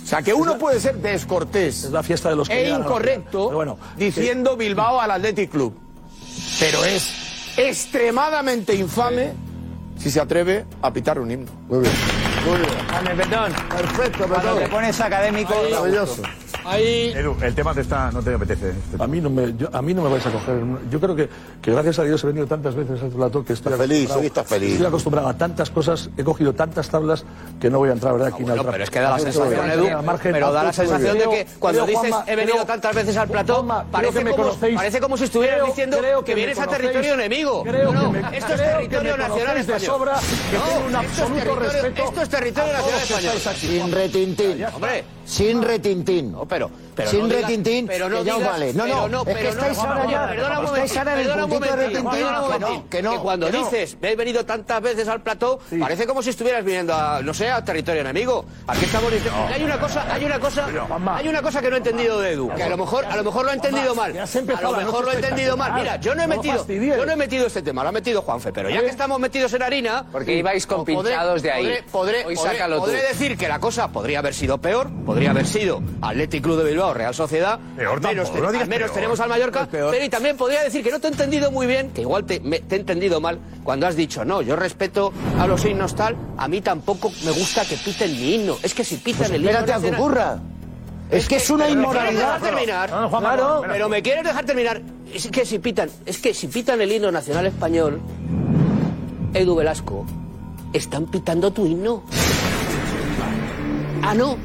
O sea, que uno puede ser descortés Es la fiesta de los que e incorrecto bueno, diciendo Bilbao al Athletic Club. Pero es extremadamente infame si se atreve a pitar un himno. Muy bien. Muy bien. Dame, Petón. Perfecto, Cuando Petón. te pones académico, Maravilloso. Ahí. Edu, el tema te está, no te apetece. este A mí no me, yo- a mí no me vais a coger. Yo creo que, que gracias a Dios he venido tantas veces al plato que estoy Estás feliz, hoy estás feliz. Estoy acostumbrado a tantas cosas, he cogido tantas tablas que no voy a entrar ¿verdad? aquí en el Bueno, trapo. pero es que da la sensación, Edu, pero da la sensación de que cuando creo, dices Juanma, he venido creo- tantas veces al plató, parece como, conocéis. parece como si estuvieras Creo- diciendo creo que, vienes a territorio enemigo. Creo no, que no, me- esto es territorio nacional español. esto es territorio- nacional español. Sin retintín. Hombre, Sin retintín. pero, pero Sin no digas- retintín, pero no que ya os digas- vale. No, pero no, es que estáis no, ahora ya- Perdona un estáis ahora en el puntito de retintín. Que no, que no, cuando que no. dices, he venido tantas veces al plató, parece como si estuvieras viniendo a, no sé, a territorio enemigo. Aquí estamos diciendo, hay una cosa, hay una cosa, hay una cosa que no he entendido de Edu, que a lo mejor, a lo mejor lo he entendido mal. A lo mejor lo he entendido mal. Mira, yo no he No metido, yo no he metido este tema, lo ha metido Juanfe, pero ya que estamos metidos en harina, Porque ibais con pinchados de ahí. podré- podré decir que la cosa podría haber sido peor, podría haber sido Athletic Club de Bilbao, Real Sociedad. Peor menos, tampoco, no menos peor. tenemos al Mallorca, Peor. pero y también podría decir que no te he entendido muy bien, que igual te, me- te he entendido mal cuando has dicho, no, yo respeto a los himnos tal, a mí tampoco me gusta que piten mi himno. Es que si pitan Pues el himno espérate a que ocurra. Es que es una pero me quieres inmoralidad. terminar. No, no, Claro, pero me quieres dejar terminar. Es que si pitan, es que si pitan el himno nacional español, Edu Velasco, están pitando tu himno. Ah, no.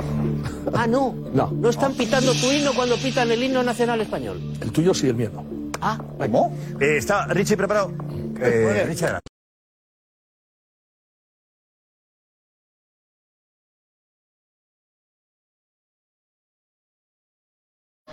Ah, no. No. No están pitando tu himno cuando pitan el himno nacional español. El tuyo sí, el mío no. Ah, ¿Cómo? Eh, ¿Está Richie preparado? Eh, Richie,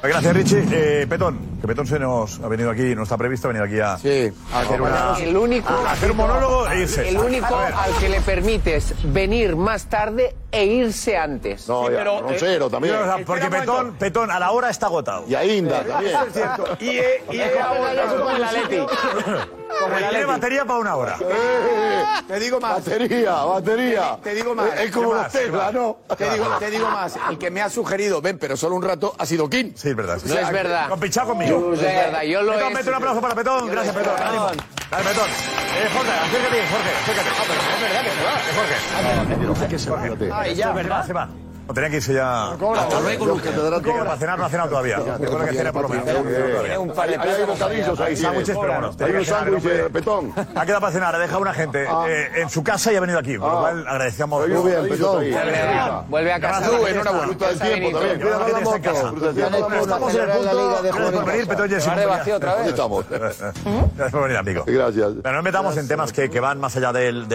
Gracias, Richie. Eh, Petón, que Petón se nos ha venido aquí, no está previsto, ha venido aquí a, a hacer, una- El único, a hacer un monólogo e irse. el único al que le permites venir más tarde e irse antes. No, Sí, ya, pero, Rosero eh, también. o sea, porque Petón. Petón a la hora está agotado. Y a Inda también. Eso es cierto. Y, eh, y, eh, como el Atleti. Como el Tiene batería para una hora. Te digo más. Batería, batería. Te digo más. Es como. ¿Qué Tesla? ¿no? Te digo, te digo más. El que me ha sugerido, ven, pero solo un rato, ha sido King. Sí, es verdad. sí. No es verdad. Con pinchado conmigo. No es verdad, yo lo Petón, he- mete un aplauso para Petón. Gracias, Petón. Ánimo. Dale, Petón. Eh, Jorge, acércate, Jorge, acércate. Ah, pero es verdad que se va. Jorge. Se va. Ah. No tenía que irse ya. Los catedráticos. Para cenar no ha cenado todavía. Recuerda que cena por lo menos. Tiene un par de Ahí hay bocadillos, ahí Sándwiches, tiene. pero bueno. Hay tenía un que cenar, sándwich de hombre. petón. Ha quedado para cenar, ha dejado una gente eh, en su casa y ha venido aquí. Por lo Ah. cual agradecemos. Muy bien, petón. Vuelve a, casa. Enhorabuena. Fruta del tiempo también. Estamos en el punto. Gracias por venir, Petón estamos. Gracias por amigo. Gracias. Pero no metamos en temas que, van más allá del,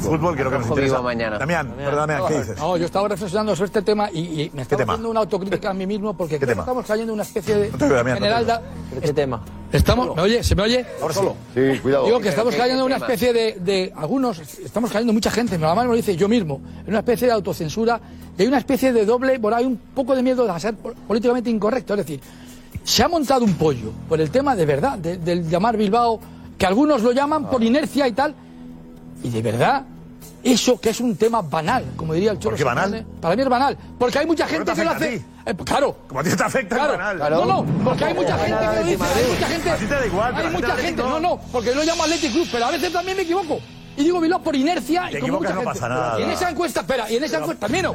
fútbol, que es lo que nos interesa. Damián, perdón, Damián, ¿qué dices? No, yo estaba reflexionando sobre este tema y, y me estaba tema? haciendo una autocrítica a mí mismo porque creo tema? que estamos cayendo en una especie de No Damián, no ¿Qué tema? Estamos, ¿Me oye? ¿Se me oye? Ahora solo. Sí, cuidado. Digo que estamos ¿qué- cayendo en una especie de, de- Algunos, estamos cayendo mucha gente, me lo dice yo mismo, en una especie de autocensura y hay una especie de doble, bueno, hay un poco de miedo de ser pol- políticamente incorrecto. Es decir, se ha montado un pollo por el tema de verdad, de- del llamar Bilbao, que algunos lo llaman por inercia y tal, y de verdad. Eso que es un tema banal, como diría el Cholo ¿Por qué banal? Para mí es banal. Porque hay mucha ¿Por qué gente te que lo a hace. ti? Eh, pues claro. Como a ti te afecta Claro, el canal. No, no, porque hay mucha gente que lo dice, hay mucha gente. A ti te da igual, pero Hay mucha gente, no, no, porque yo lo llamo Athletic Club, pero a veces también me equivoco. Y digo Bilbao por inercia y como mucha no gente. pasa nada. Y en esa encuesta, espera, y en esa encuesta, termino,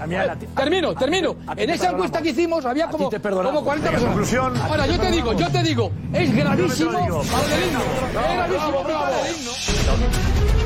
termino, termino. En esa encuesta que hicimos había como, como 40 En personas. conclusión- Ahora, yo te digo, yo te digo, es gravísimo digo. para el himno. Es gravísimo para el himno.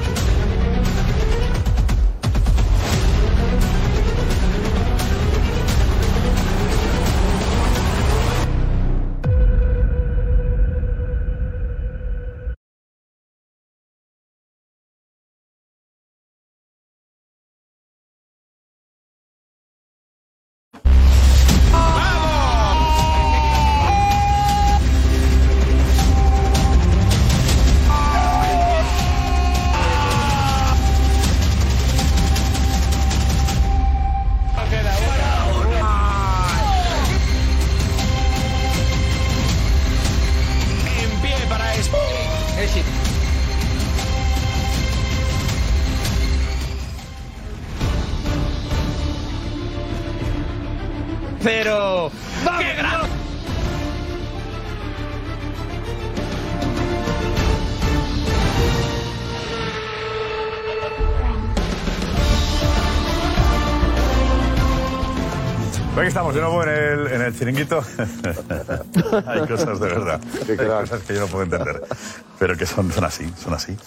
De nuevo en el, en el chiringuito. Hay cosas de verdad. Hay cosas que yo no puedo entender. Pero que son, son así, son así.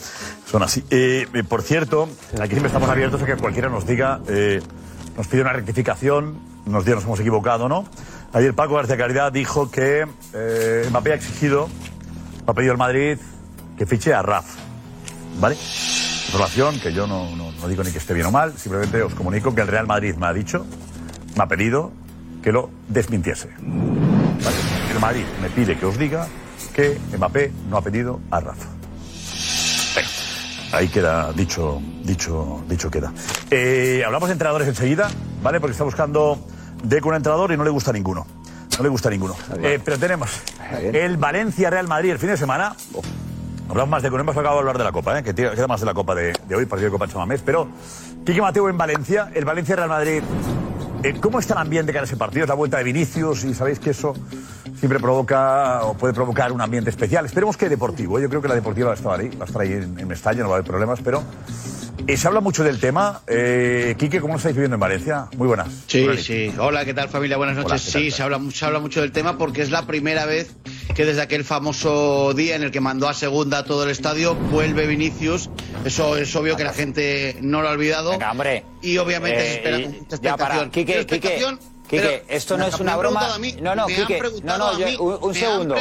Son así. Eh, por cierto, aquí siempre estamos abiertos a que cualquiera nos diga, eh, nos pide una rectificación, nos diga nos hemos equivocado, ¿no? Ayer Paco García Caridad dijo que eh, Mbappé ha exigido, ha pedido al Madrid que fiche a Raf. ¿Vale? Información que yo no, no- no digo ni que esté bien o mal, simplemente os comunico que el Real Madrid me ha dicho, me ha pedido que lo desmintiese. ¿Vale? El Madrid me pide que os diga que Mbappé no ha pedido a Rafa. Venga, ahí queda dicho, dicho, dicho queda. Eh, hablamos de entrenadores enseguida, ¿vale? Porque está buscando Deco un entrenador y no le gusta ninguno. No le gusta ninguno. Eh, pero tenemos el Valencia Real Madrid el fin de semana. Hablamos más de Economía, hemos acabado de hablar de la Copa, ¿eh? que tira- queda más de la Copa de, de hoy, partido de Copa en Chamamés. Pero, Quique Mateo en Valencia, el Valencia Real Madrid. Eh, ¿Cómo está el ambiente cara a ese partido? Es la vuelta de Vinicius y sabéis que eso siempre provoca o puede provocar un ambiente especial. Esperemos que deportivo. ¿eh? Yo creo que la deportiva va a estar ahí, va a estar ahí en, en no va a haber problemas, pero eh, se habla mucho del tema. Eh, Quique, ¿cómo lo estáis viviendo en Valencia? Muy buenas. Sí, Buenas sí. Hola, ¿qué tal familia? Buenas Hola, noches. ¿qué tal? sí, se habla, se habla mucho del tema porque es la primera vez que desde aquel famoso día en el que mandó a segunda a todo el estadio vuelve Vinicius. Eso es obvio que la gente no lo ha olvidado. Venga, hombre. Y obviamente Eh, se espera y- con mucha ya para. expectación. Quique, Mucha Quique, expectación, Quique, pero esto no es una broma. mí, No, no, Quique, no, no, yo- un, un segundo.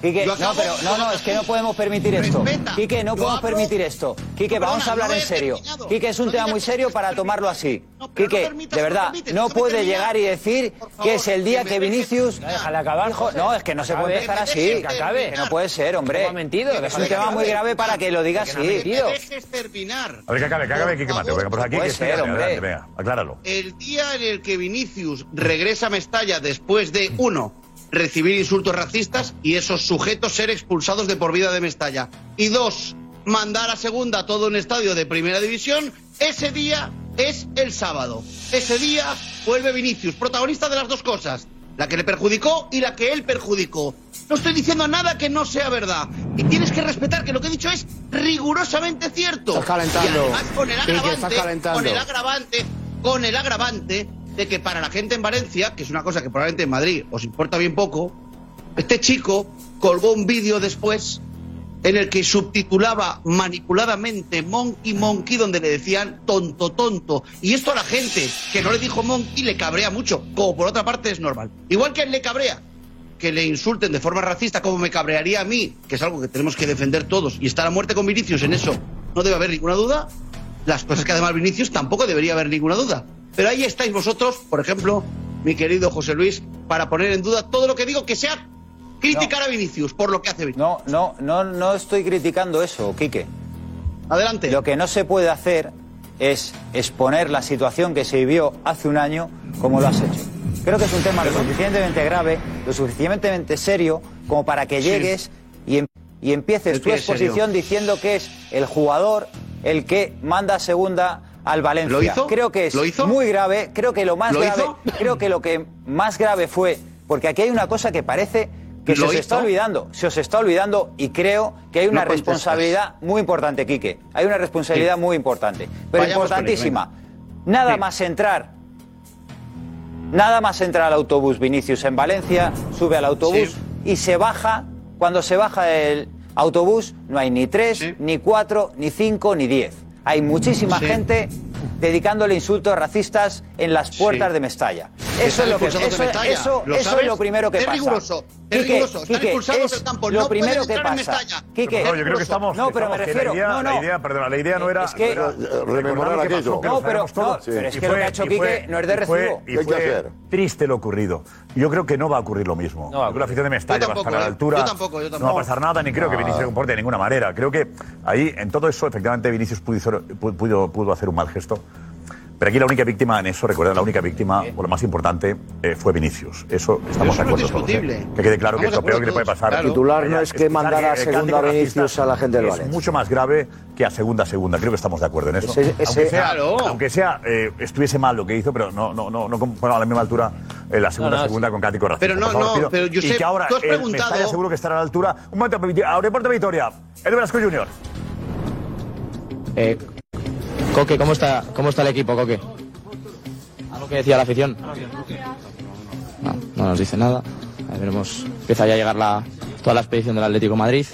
Quique, no, pero no, no, es que no podemos permitir esto. Respeta. Quique, no podemos hablo- permitir esto. Quique, vamos a hablar en serio. Quique, es un tema muy serio para tomarlo así. Quique, permitas, de verdad, no puede terminar. llegar y decir que es el día que Vinicius. Déjale acabar, No, es que no se puede Acabe. Que me así. Que no puede ser, hombre. ¿Cómo ha mentido? Es un tema muy acabe. grave para que lo diga así. dejes terminar. A ver, que acabe, que acabe, Quique Mateo. Venga, pues aquí, Puede que ser, adelante, hombre. adelante, venga, acláralo. El día en el que Vinicius regresa a Mestalla después de, uno, recibir insultos racistas y esos sujetos ser expulsados de por vida de Mestalla. Y dos, mandar a segunda todo un estadio de primera división, ese día es el sábado. Ese día vuelve Vinicius, protagonista de las dos cosas, la que le perjudicó y la que él perjudicó. No estoy diciendo nada que no sea verdad. Y tienes que respetar que lo que he dicho es rigurosamente cierto. Estás calentando. Y además con el agravante, calentando. con el agravante, con el agravante de que para la gente en Valencia, que es una cosa que probablemente en Madrid os importa bien poco, este chico colgó un vídeo después en el que subtitulaba manipuladamente Monkey Monkey, donde le decían tonto tonto. Y esto a la gente que no le dijo Monkey le cabrea mucho, como por otra parte es normal. Igual que él le cabrea que le insulten de forma racista, como me cabrearía a mí, que es algo que tenemos que defender todos, y estar a muerte con Vinicius en eso, no debe haber ninguna duda. Las cosas que además Vinicius tampoco debería haber ninguna duda. Pero ahí estáis vosotros, por ejemplo, mi querido José Luis, para poner en duda todo lo que digo que sea criticar a Vinicius por lo que hace Vinicius. No, no, no, no estoy criticando eso, Quique. Adelante. Lo que no se puede hacer es exponer la situación que se vivió hace un año como lo has hecho. Creo que es un tema lo suficientemente grave, lo suficientemente serio, como para que Sí. llegues y, em- y empieces ¿El tu serio? exposición diciendo que es el jugador el que manda segunda al Valencia. ¿Lo hizo? Creo que es ¿Lo hizo? muy grave, creo que lo más ¿Lo grave, hizo? creo que lo que más grave fue, porque aquí hay una cosa que parece que se ¿Lo os hizo? está olvidando, se os está olvidando y creo que hay una No responsabilidad muy importante, Quique. Hay una responsabilidad Sí. muy importante, pero Vayamos importantísima. Nada Sí. más entrar, nada más entrar al autobús Vinicius en Valencia, sube al autobús Sí. y se baja. Cuando se baja el autobús, no hay ni tres, ni cuatro, ni cinco, ni diez. Hay muchísima gente dedicándole insultos racistas en las puertas Sí. de Mestalla. Eso es lo que eso, eso- ¿lo eso es lo primero que Es pasa. riguroso, es Quique, riguroso, están Quique, expulsados es del campo, Lo no primero que pasa. Mestalla. Quique, No, yo creo que estamos. no, pero me estamos refiero, la idea, no, no. La idea, perdón, la idea no era. Es que- era Rememorar aquello. pasó, que No, pero- no, es que lo que ha hecho Quique no es de y fue- recibo. Y ¿Qué hay que fue triste lo ocurrido. Yo creo que no va a ocurrir lo mismo. No la afición de Mestalla va a tampoco, estar a la ¿eh? altura. Yo tampoco, yo No va a tampoco. pasar nada, ni creo que Vinicius se comporte de ninguna manera. Creo que ahí, en todo eso, efectivamente, Vinicius pudo, pudo, pudo hacer un mal gesto. Pero aquí la única víctima en eso, recuerden, la única víctima, o la más importante, eh, fue Vinicius. Eso estamos Eso de es acuerdo todos. ¿eh? discutible. Que quede claro que es lo peor que le puede pasar. claro. Titular no es que que a el segunda Vinicius a la gente del Es Valencia. mucho más grave que a segunda segunda. Creo que estamos de acuerdo en eso. Ese- ese- aunque sea, Claro. aunque sea, eh, estuviese mal lo que hizo, pero no, no, no, no ponga a la misma altura en la segunda No, no, segunda con Cático Corraza. Pero no, favor, no, pido. pero, Y Josep, que ahora tú has el preguntado- Mestalla seguro que estará a la altura. Un momento, Aeropuerto Vitoria. Edu Velasco Junior. Eh, Coque, ¿cómo está, ¿cómo está el equipo, Coque? ¿Algo que decía la afición? No, no nos dice nada. Ahí veremos. Empieza ya a llegar la, toda la expedición del Atlético de Madrid.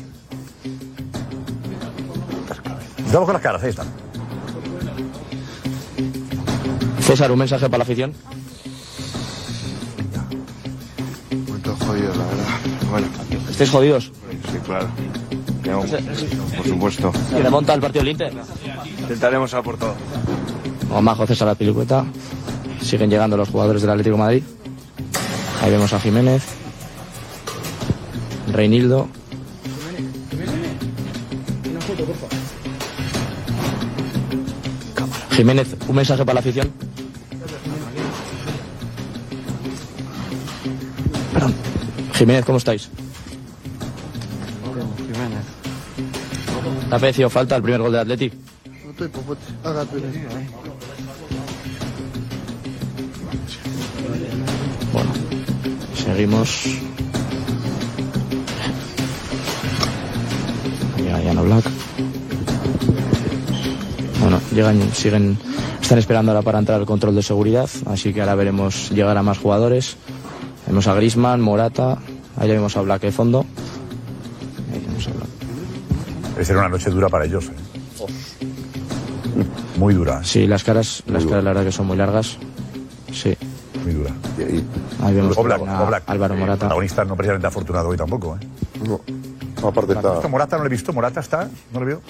Vamos con las caras, ahí están. César, un mensaje para la afición. Momento jodido, la verdad. Bueno. ¿Estáis jodidos? Sí, claro. Por supuesto. ¿Y remonta el partido del Inter? Intentaremos a por todo. Como Majo César la pilicueta. Siguen llegando los jugadores del Atlético de Madrid. Ahí vemos a Jiménez. Reinildo. Jiménez, un mensaje para la afición. Perdón. Jiménez, ¿cómo estáis? Jiménez. ¿Te ha parecido falta el primer gol de Atleti? No estoy popote. Haga tú. Seguimos. Llega Llano Black. Bueno, llegan, siguen, están esperando ahora para entrar al control de seguridad, así que ahora veremos llegar a más jugadores. Vemos a Grisman, Morata, ahí ya vemos a Black de fondo. Ahí vemos a Black. Debe ser una noche dura para ellos. ¿eh? Muy dura. Sí, las caras, las caras la verdad que son muy largas. Sí. Muy dura. Ahí vemos Oblak, a Oblak, Álvaro eh, Morata. protagonista no precisamente afortunado hoy tampoco. ¿eh? No. Aparte ¿Has visto Morata no le he visto. Morata está. No le veo.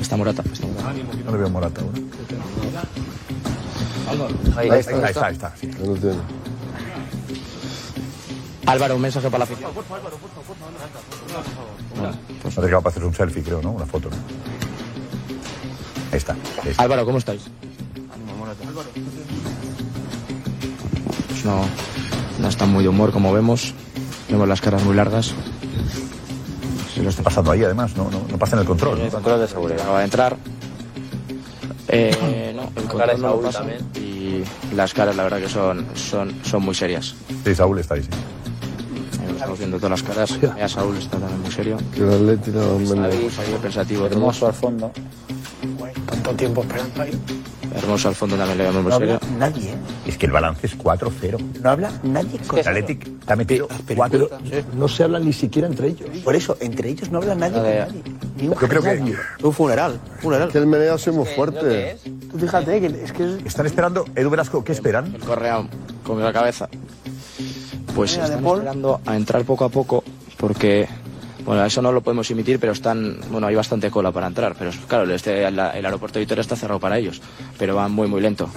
Está Morata. Está Morata. No le veo Morata ahora. Ahí, Ahí está, ahí está. Ahí está, sí. Álvaro, un mensaje para la afición. Pues ha llegado para hacer un selfie, creo, ¿no? Una foto. ¿no? Ahí está. ahí está. Álvaro, ¿cómo estáis? Pues no, no están muy de humor, como vemos. Vemos las caras muy largas. Se lo está pasando ahí, además. No, no, no pasa en el control. El control de seguridad acaba de entrar. Eh, no, el Cara de control no lo Saúl pasa. también. Y las caras, la verdad, que son, son, son muy serias. Sí, Saúl está ahí, sí. Estamos viendo todas las caras. Ya Saúl está también muy serio. Que el Atleti no Ahí, ahí pensativo. Hermoso al fondo. Tanto tiempo esperando ahí. Hermoso al fondo también le muy No habla nadie, ¿eh? Es que el balance es 4-0. No habla nadie con El Athletic ha metido 4 No se hablan ni siquiera entre ellos. Por eso, entre ellos no habla nadie con nadie. Yo creo que Un funeral. Funeral. Que el meneo ha sido muy fuerte. Tú fíjate que es que están esperando. Edu Velasco, ¿qué esperan? El Correa con la cabeza. Pues están esperando a entrar poco a poco porque, bueno, eso no lo podemos emitir, pero están, bueno, hay bastante cola para entrar. Pero claro, este, el, el aeropuerto de Vitoria está cerrado para ellos, pero van muy, muy lento.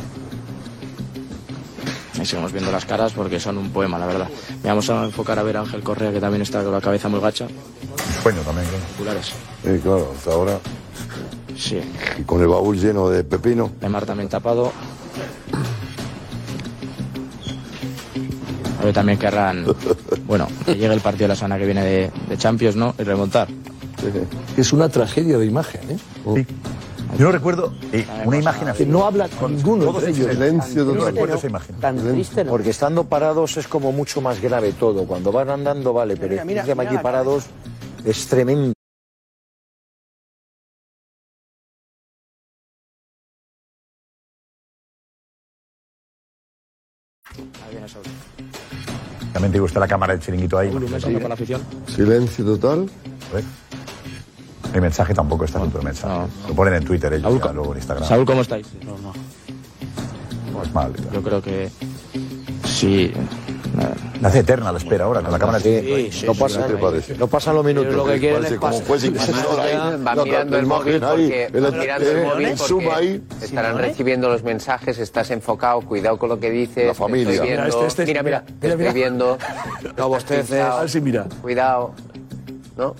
Ahí seguimos viendo las caras porque son un poema, la verdad. Me vamos a enfocar a ver a Ángel Correa, que también está con la cabeza muy gacha. Sueño también, claro. Sí, claro, hasta ahora. Sí. Y con el baúl lleno de pepino. Lemar también tapado. A ver, también querrán, bueno, que llegue el partido de la semana que viene de, de Champions, ¿no? Y remontar. Es una tragedia de imagen, ¿eh? Yo no recuerdo eh, una imagen así. Que no habla ninguno todos entre ellos. en Silencio no recuerdo esa imagen. Tan triste, Porque estando parados es como mucho más grave todo. Cuando van andando, vale, pero Mira, mira, mira aquí parados es tremendo. Ahí viene Saúl. También te gusta la cámara del chiringuito ahí. Un mensaje para la afición. Silencio total. A ver. El mensaje tampoco está en el mensaje. Lo ponen en Twitter ellos, Saúl, ya, luego en Instagram. Saúl, ¿cómo estáis? Pues mal. Yo creo que sí. La hace eterna la espera ahora con la cámara chiringuito. Sí, no, pasa, no pasan los minutos. lo que quieren Parece es como juez van mirando el móvil porque, el- mirando eh, el ahí. estarán recibiendo los mensajes, estás enfocado, cuidado con lo que dices. La familia. estoy Mira, viendo. este, este, mira, mira, mira, te mira, estoy viendo. No bosteces. Mira. Cuidado. ¿No?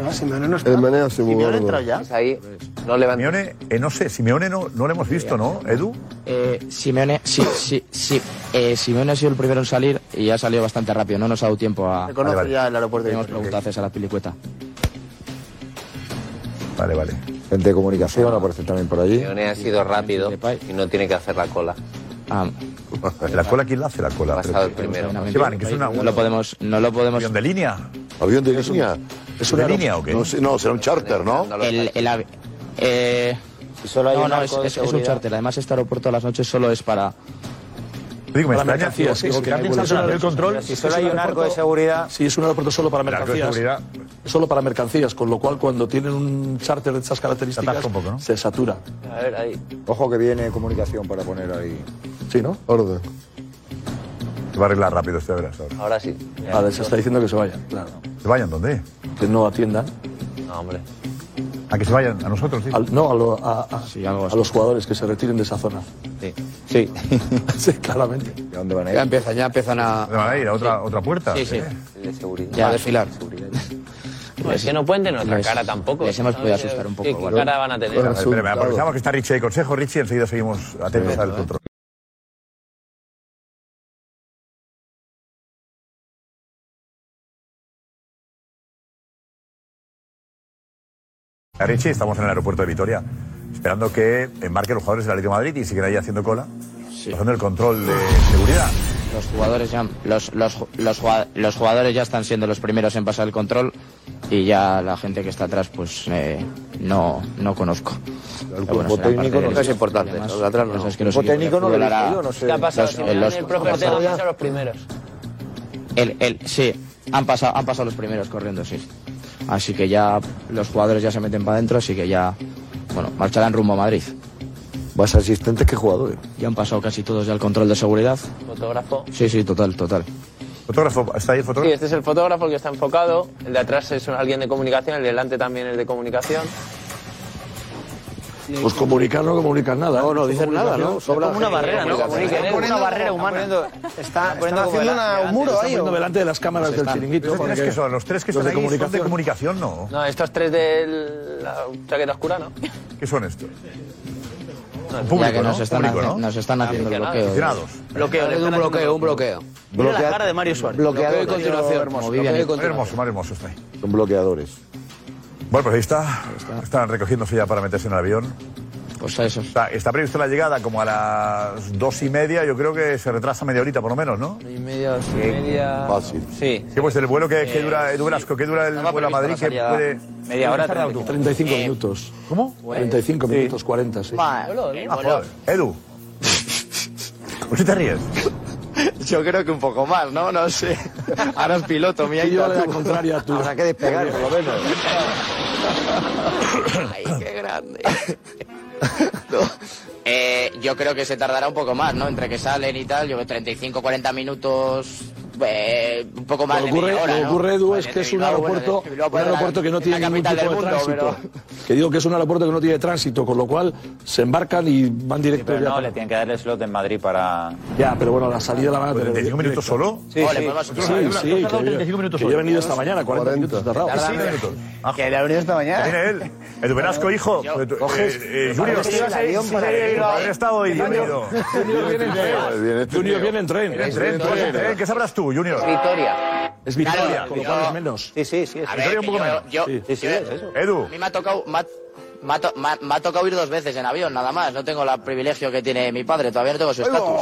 Ah, Simeone no está. El meneo muy ¿Simeone entrado ya? Es ahí. No levanta. Simeone, eh, no sé, Simeone no, no lo hemos visto, ¿no, Edu? Eh, Simeone, sí, sí, sí. Eh, Simeone ha sido el primero en salir y ha salido bastante rápido. No nos ha dado tiempo a. Se conoce vale. ya el aeropuerto de Hemos preguntado a César la pilicueta. Vale, vale. Gente de comunicación aparece también por allí. Simeone ha sido rápido y no tiene que hacer la cola. Ah, ¿La cola quién la hace la cola? Pasado el primero. ¿Qué van? ¿Que es una, no lo podemos, no lo podemos. ¿Avión de línea? ¿Avión de línea? ¿Es una línea o qué? No, sé, no, será un charter, ¿no? El, el eh, solo hay no, un no, es, es- es un charter. Además, este aeropuerto a las noches solo es para. Digo, me extraña, que hay salta vuelos. el control. Si solo hay un arco de seguridad. Sí, es un aeropuerto solo para mercancías. Es Solo para mercancías, con lo cual cuando tienen un charter de estas características atasca un poco, ¿no? se satura. A ver, ahí. Ojo que viene comunicación para poner ahí. Sí, ¿no? Orden. Se va a arreglar rápido este verás ahora. Ahora sí. Vale, se está diciendo que se vayan, claro. ¿Se vayan dónde? Que no atiendan. No, hombre. ¿A que se vayan? ¿A nosotros? sí? Al- no, a, lo- a- a- Sí, algo a así. los jugadores que se retiren de esa zona. Sí. Sí. sí, claramente. ¿A dónde van a ir? Ya empiezan, ya empiezan a, ¿Dónde van a ir? ¿A otra, otra puerta? Sí, sí. De seguridad. ya a desfilar. No, es que no pueden tener otra Les- cara tampoco. les hemos podido asustar un poco, ¿Qué, cara van a tener? Espera, aprovechamos que está Richie de consejo. Richie, enseguida seguimos atentos al control. Richie, estamos en el aeropuerto de Vitoria, esperando que embarquen los jugadores del Atlético de Madrid y siguen ahí haciendo cola, haciendo el control de seguridad. Los jugadores ya, los, los, los, jugad- los jugadores ya están siendo los primeros en pasar el control y ya la gente que está atrás pues eh, no, no conozco. Bueno, cuerpo técnico no es importante, además, los de atrás no. El cuerpo técnico no lo yo, no sé. ¿Qué ha pasado? Los- Si eh, los- el profe Ortega los primeros. El, el, sí, han pasado, han pasado los primeros corriendo, sí. Así que ya los jugadores ya se meten para adentro, así que ya, bueno, marcharán rumbo a Madrid. Más asistentes que jugadores. Ya han pasado casi todos ya el control de seguridad. Fotógrafo. Sí, sí, total, total. Fotógrafo, ¿está ahí el Sí, fotógrafo? este es el fotógrafo el que está enfocado. El de atrás es alguien de comunicación. El de delante también es de comunicación. Pues comunicar no comunican nada. No, no dicen nada, ¿no? Sobra. Como una barrera, ¿no? Comunicación. Como una barrera humana. Está, poniendo haciendo un muro ahí. delante de las cámaras del chiringuito. ¿Los tres que son? ¿Los tres que los están de ahí son de comunicación. No. No, estos tres de la chaqueta oscura, ¿no? ¿Qué son estos? ya Público, que nos ¿no? están, Público, ¿no? nos están haciendo el bloqueo. Bloqueo, un bloqueo, un bloqueo. Mira la cara de Mario Suárez. Bloqueo y continuación. Más continuación. hermoso, hermoso está ahí. Son bloqueadores. Bueno, pues ahí está. Están recogiéndose ya para meterse en el avión. Pues a eso. Está, está previsto la llegada como a las dos y media. Yo creo que se retrasa media horita por lo menos, ¿no? Y media, media. Fácil. Sí. Sí, pues el vuelo que, que dura, Edu Velasco, que dura el Estaba vuelo a Madrid, prevista que puede... media hora, ¿Cuánto tardado tú? 35 minutos. ¿Cómo? 35 minutos, 40, sí. Ah, joder. Edu. ¿Por qué te ríes? Yo creo que un poco más, ¿no? No sé. Ahora es piloto, mía. Y yo la contraria a tú. Habrá que despegar, por lo menos. Ay, qué grande. Eh, yo creo que se tardará un poco más, ¿no? Entre que salen y tal, yo creo 35, 40 minutos, eh, un poco más Lo que de ocurre, media hora, lo que ¿no? ocurre, Edu, Vale, es que de es un bueno, aeropuerto, de Bilbao, un pues, aeropuerto que no tiene ningún tipo de mundo, tránsito. Que digo que es un aeropuerto que no tiene tránsito, con lo cual se embarcan y van directo Pero ya no, para- le tienen que dar el slot en Madrid para. Ya, pero bueno, la salida la van a tener. 35 minutos solo? Sí, sí, sí, sí, que, tardado 35 minutos que yo he venido esta mañana, 40, minutos tardado. Sí, minutos. Que le ha venido esta mañana. Viene él. Edu Velasco, hijo. Eh, eh, coges- eh, Junior, haber estado y bienvenido. Junior viene en tren. Junior viene en tren. En tren, todos en tren. ¿Qué sabrás tú, Junior? Victoria. Es Victoria, Claro, con lo yo- cual es menos. Sí, sí, sí. A Victoria ver, un que poco yo, menos. yo- Sí, Sí, sí, es eso. Edu. a mí me ha tocado, me ha, me ha to- me ha- me ha tocado ir dos veces en avión, nada más. No tengo el privilegio que tiene mi padre, todavía no tengo su estatus.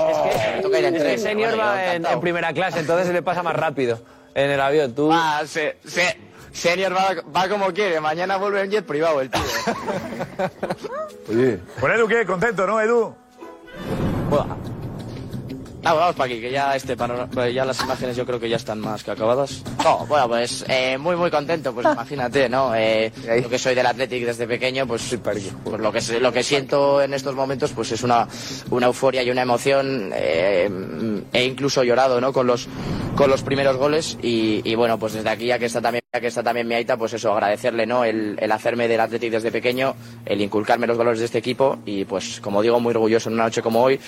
Me toca ir en Es tren. que senior Bueno, va en, en primera clase, entonces se le pasa más rápido en el avión. Tú. Ah, se, se- senior va, va como quiere, mañana vuelve en jet privado el tío. Oye, Bueno, Edu, ¿qué? Contento, ¿no, Edu? Ah, vamos para aquí, que ya este panorama- pues ya las imágenes yo creo que ya están más que acabadas. No, bueno, pues eh, muy muy contento, pues imagínate, ¿no? Eh, yo que soy del Athletic desde pequeño, pues, pues lo que lo que siento en estos momentos pues es una, una euforia y una emoción eh, e incluso llorado, ¿no? Con los con los primeros goles y, y bueno, pues desde aquí ya que está también ya que está también mi aita, pues eso, agradecerle, ¿no? El, el hacerme del Athletic desde pequeño, el inculcarme los valores de este equipo y pues como digo, muy orgulloso en una noche como hoy,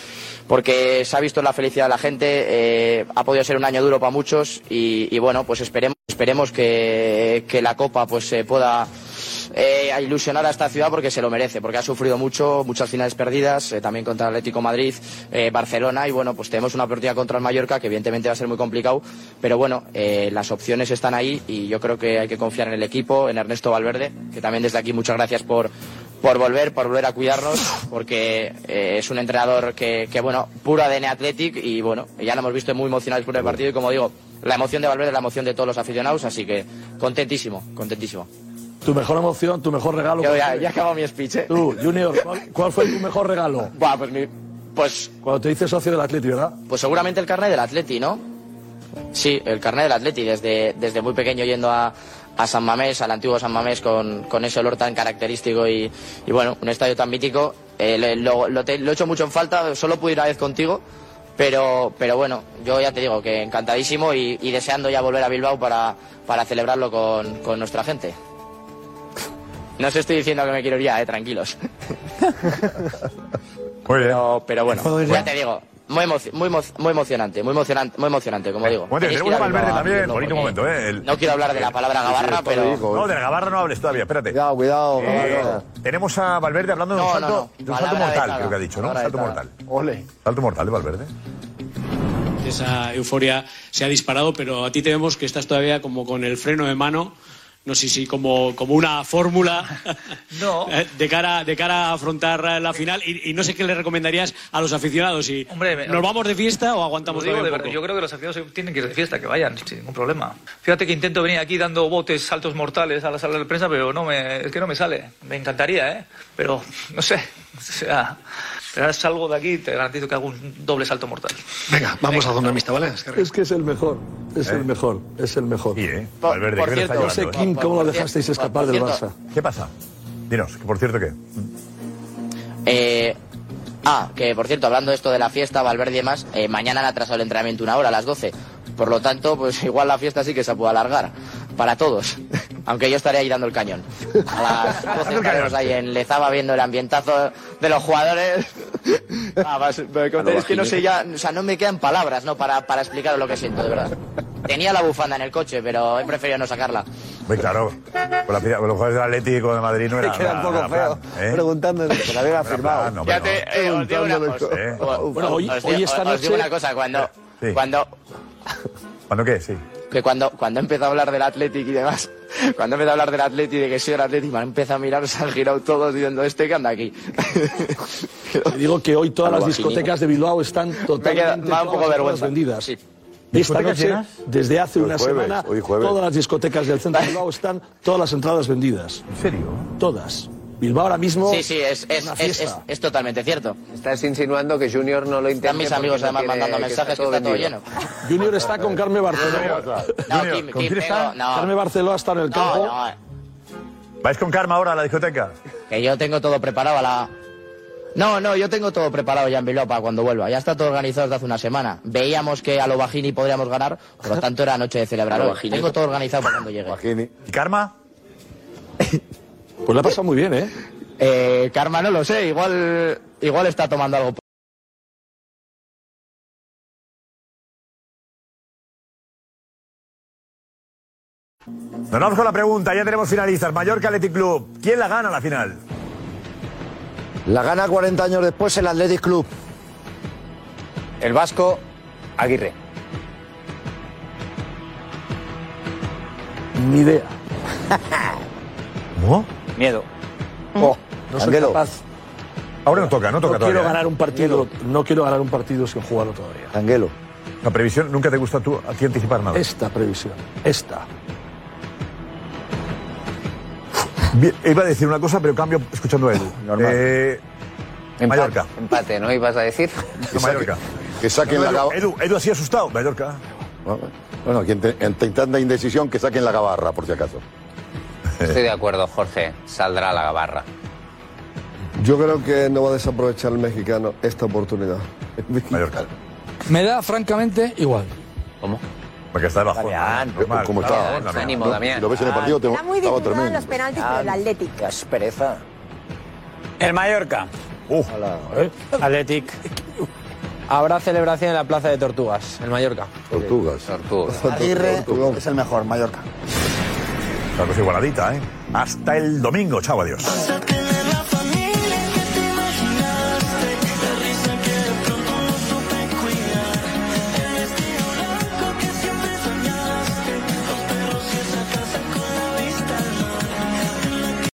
porque se ha visto la felicidad de la gente, eh, ha podido ser un año duro para muchos y, y bueno, pues esperemos, esperemos que, que la Copa pues se pueda eh, a ilusionar a esta ciudad porque se lo merece, porque ha sufrido mucho, muchas finales perdidas, eh, también contra Atlético Madrid, eh, Barcelona y bueno, pues tenemos una oportunidad contra el Mallorca que evidentemente va a ser muy complicado, pero bueno, eh, las opciones están ahí y yo creo que hay que confiar en el equipo, en Ernesto Valverde, que también desde aquí muchas gracias por por volver, por volver a cuidarnos, porque es un entrenador que, que, bueno, puro ADN Athletic y bueno, ya lo hemos visto muy emocionado después del partido y como digo, la emoción de Valverde es la emoción de todos los aficionados, así que contentísimo, contentísimo. Tu mejor emoción, tu mejor regalo. Yo ¿cuál ya, ya mi speech, ¿eh? Tú, Junior, ¿cuál, cuál fue tu mejor regalo? Buah, pues mi- pues Cuando te dices socio del Atleti, ¿verdad? Pues seguramente el carnet del Atleti, ¿no? Sí, el carnet del Atleti, desde, desde muy pequeño yendo a, a San Mamés, al antiguo San Mamés, con, con ese olor tan característico y, y bueno, un estadio tan mítico. Eh, lo, lo te- lo he hecho mucho en falta, solo pude ir una vez contigo, pero, pero bueno, yo ya te digo que encantadísimo y, y deseando ya volver a Bilbao para, para celebrarlo con, con nuestra gente. No os estoy diciendo que me quiero ir ya, eh, tranquilos. Pero, pero bueno, ¿Puedo ir ya te digo, muy, emoci- muy, emo- muy emocionante, muy emocionante, muy emocionante, como digo. Bueno, tenemos a Valverde también. Bonito momento, ¿eh? El- No quiero hablar de la palabra gabarra, pero... No, de la gabarra no hables todavía, espérate. Cuidado, cuidado. Eh, tenemos a Valverde hablando de un No, salto, no, no. de un salto mortal, creo que ha dicho, ¿no? Un salto mortal. Ole. Salto mortal de Valverde. esa euforia se ha disparado, pero a ti te vemos que estás todavía como con el freno de mano, no sé si como, como una fórmula eh, de, cara, de cara a afrontar la final y, y no sé qué le recomendarías a los aficionados, si me- nos vamos de fiesta o aguantamos Lo digo un poco? yo creo que los aficionados tienen que ir de fiesta, que vayan sin ningún problema. Fíjate que intento venir aquí dando botes, saltos mortales a la sala de prensa, pero no me, es que no me sale. Me encantaría, ¿eh? Pero no sé. O sea, pero ahora salgo de aquí y te garantizo que hago un doble salto mortal. Venga, vamos a donde amistad, ¿vale? Es que es el mejor, es el mejor, es el mejor. ¿eh? Valverde, por ¿qué le está cierto, No sé, eh? Kim, cómo lo dejasteis escapar por del cierto. Barça. ¿Qué pasa? Dinos, que por cierto, ¿qué? Eh, ah, que por cierto, hablando de esto de la fiesta, Valverde y demás, eh, mañana han atrasado el entrenamiento una hora, a las 12. Por lo tanto, pues igual la fiesta sí que se puede alargar. Para todos. Aunque yo estaré ahí dando el cañón. A las 12 estaremos ahí en Lezama viendo el ambientazo de los jugadores. Ah, vas- me conté, es que no sé ya, o sea, no me quedan palabras, ¿no? Para, para explicar lo que siento, de verdad. Tenía la bufanda en el coche, pero he preferido no sacarla. Muy claro, con, la, con los jugadores del Atlético de Madrid no era. Queda un poco feo, ¿eh? preguntándole. Que la había firmado. No, Ya te, eh, os digo una cosa. ¿Eh? Bueno, hoy- Os hoy digo- esta os digo noche- una cosa, cuando, Sí. cuando, ¿Cuándo qué? Sí. Que cuando, cuando empezó a hablar del Athletic y demás, cuando empezó a hablar del Athletic y de que soy el Athletic, me han empezado a mirar, se han girado todos diciendo, este que anda aquí. Te digo que hoy todas las discotecas de Bilbao están totalmente un poco vergüenza. vendidas. Esta ¿Discotecas noche, desde hace Hoy una jueves, semana, todas las discotecas del centro de Bilbao están todas las entradas vendidas. ¿En serio? Todas. Bilbao ahora mismo. Sí, sí, es, es, una es, es, totalmente cierto. Estás insinuando que Junior no lo intenta. Están mis amigos además mandando mensajes que está todo lleno. Junior está con Carme Barceló. No, Junior, Kim, ¿con Kim, quién está? no, Carme Barceló está en el no, campo. no, ¿Vais con Karma ahora a la discoteca? que yo tengo todo preparado a la... No, no, yo tengo todo preparado ya en Bilbao para cuando vuelva. Ya está todo organizado desde hace una semana. Veíamos que a lo Bajini podríamos ganar, por lo tanto era noche de celebrar. Tengo todo organizado para cuando llegue. ¿Y Karma? Pues la ha pasado muy bien, ¿eh? Eh, Karma no lo sé, igual, igual está tomando algo. Nos vamos con la pregunta, ya tenemos finalistas. Mallorca Athletic Club. ¿Quién la gana la final? La gana 40 años después el Athletic Club. El vasco, Aguirre. Ni idea. ¿No? Miedo. Oh, no soy capaz. Ahora no toca, no toca No todavía. quiero ¿eh? ganar un partido. No quiero ganar un partido sin jugarlo todavía. Angelo. La previsión, nunca te gusta tú, a ti anticipar nada. Esta previsión. Esta. Bien, iba a decir una cosa, pero cambio escuchando a Edu. Eh, Mallorca. Empate, ¿no ibas a decir? Mallorca. Que saquen No, la Edu, gabarra. Edu, Edu así asustado. Mallorca. Bueno, quien te- entre tanta indecisión, que saquen la gabarra, por si acaso. Estoy de acuerdo, Jorge. Saldrá la gabarra. Yo creo que no va a desaprovechar el mexicano esta oportunidad. Mallorca. Me da francamente igual. ¿Cómo? Porque está debajo. ¿Cómo está? Damián. Ánimo, Damián. Lo ves en el partido, te Está muy disputado en los penaltis por el Athletic. Qué aspereza. El Mallorca. Uh, Athletic. Habrá celebración en la Plaza de Tortugas, en Mallorca. Tortugas. Tortugas. Aguirre es el mejor, Mallorca. La cosa igualadita, ¿eh? Hasta el domingo. Chao, adiós.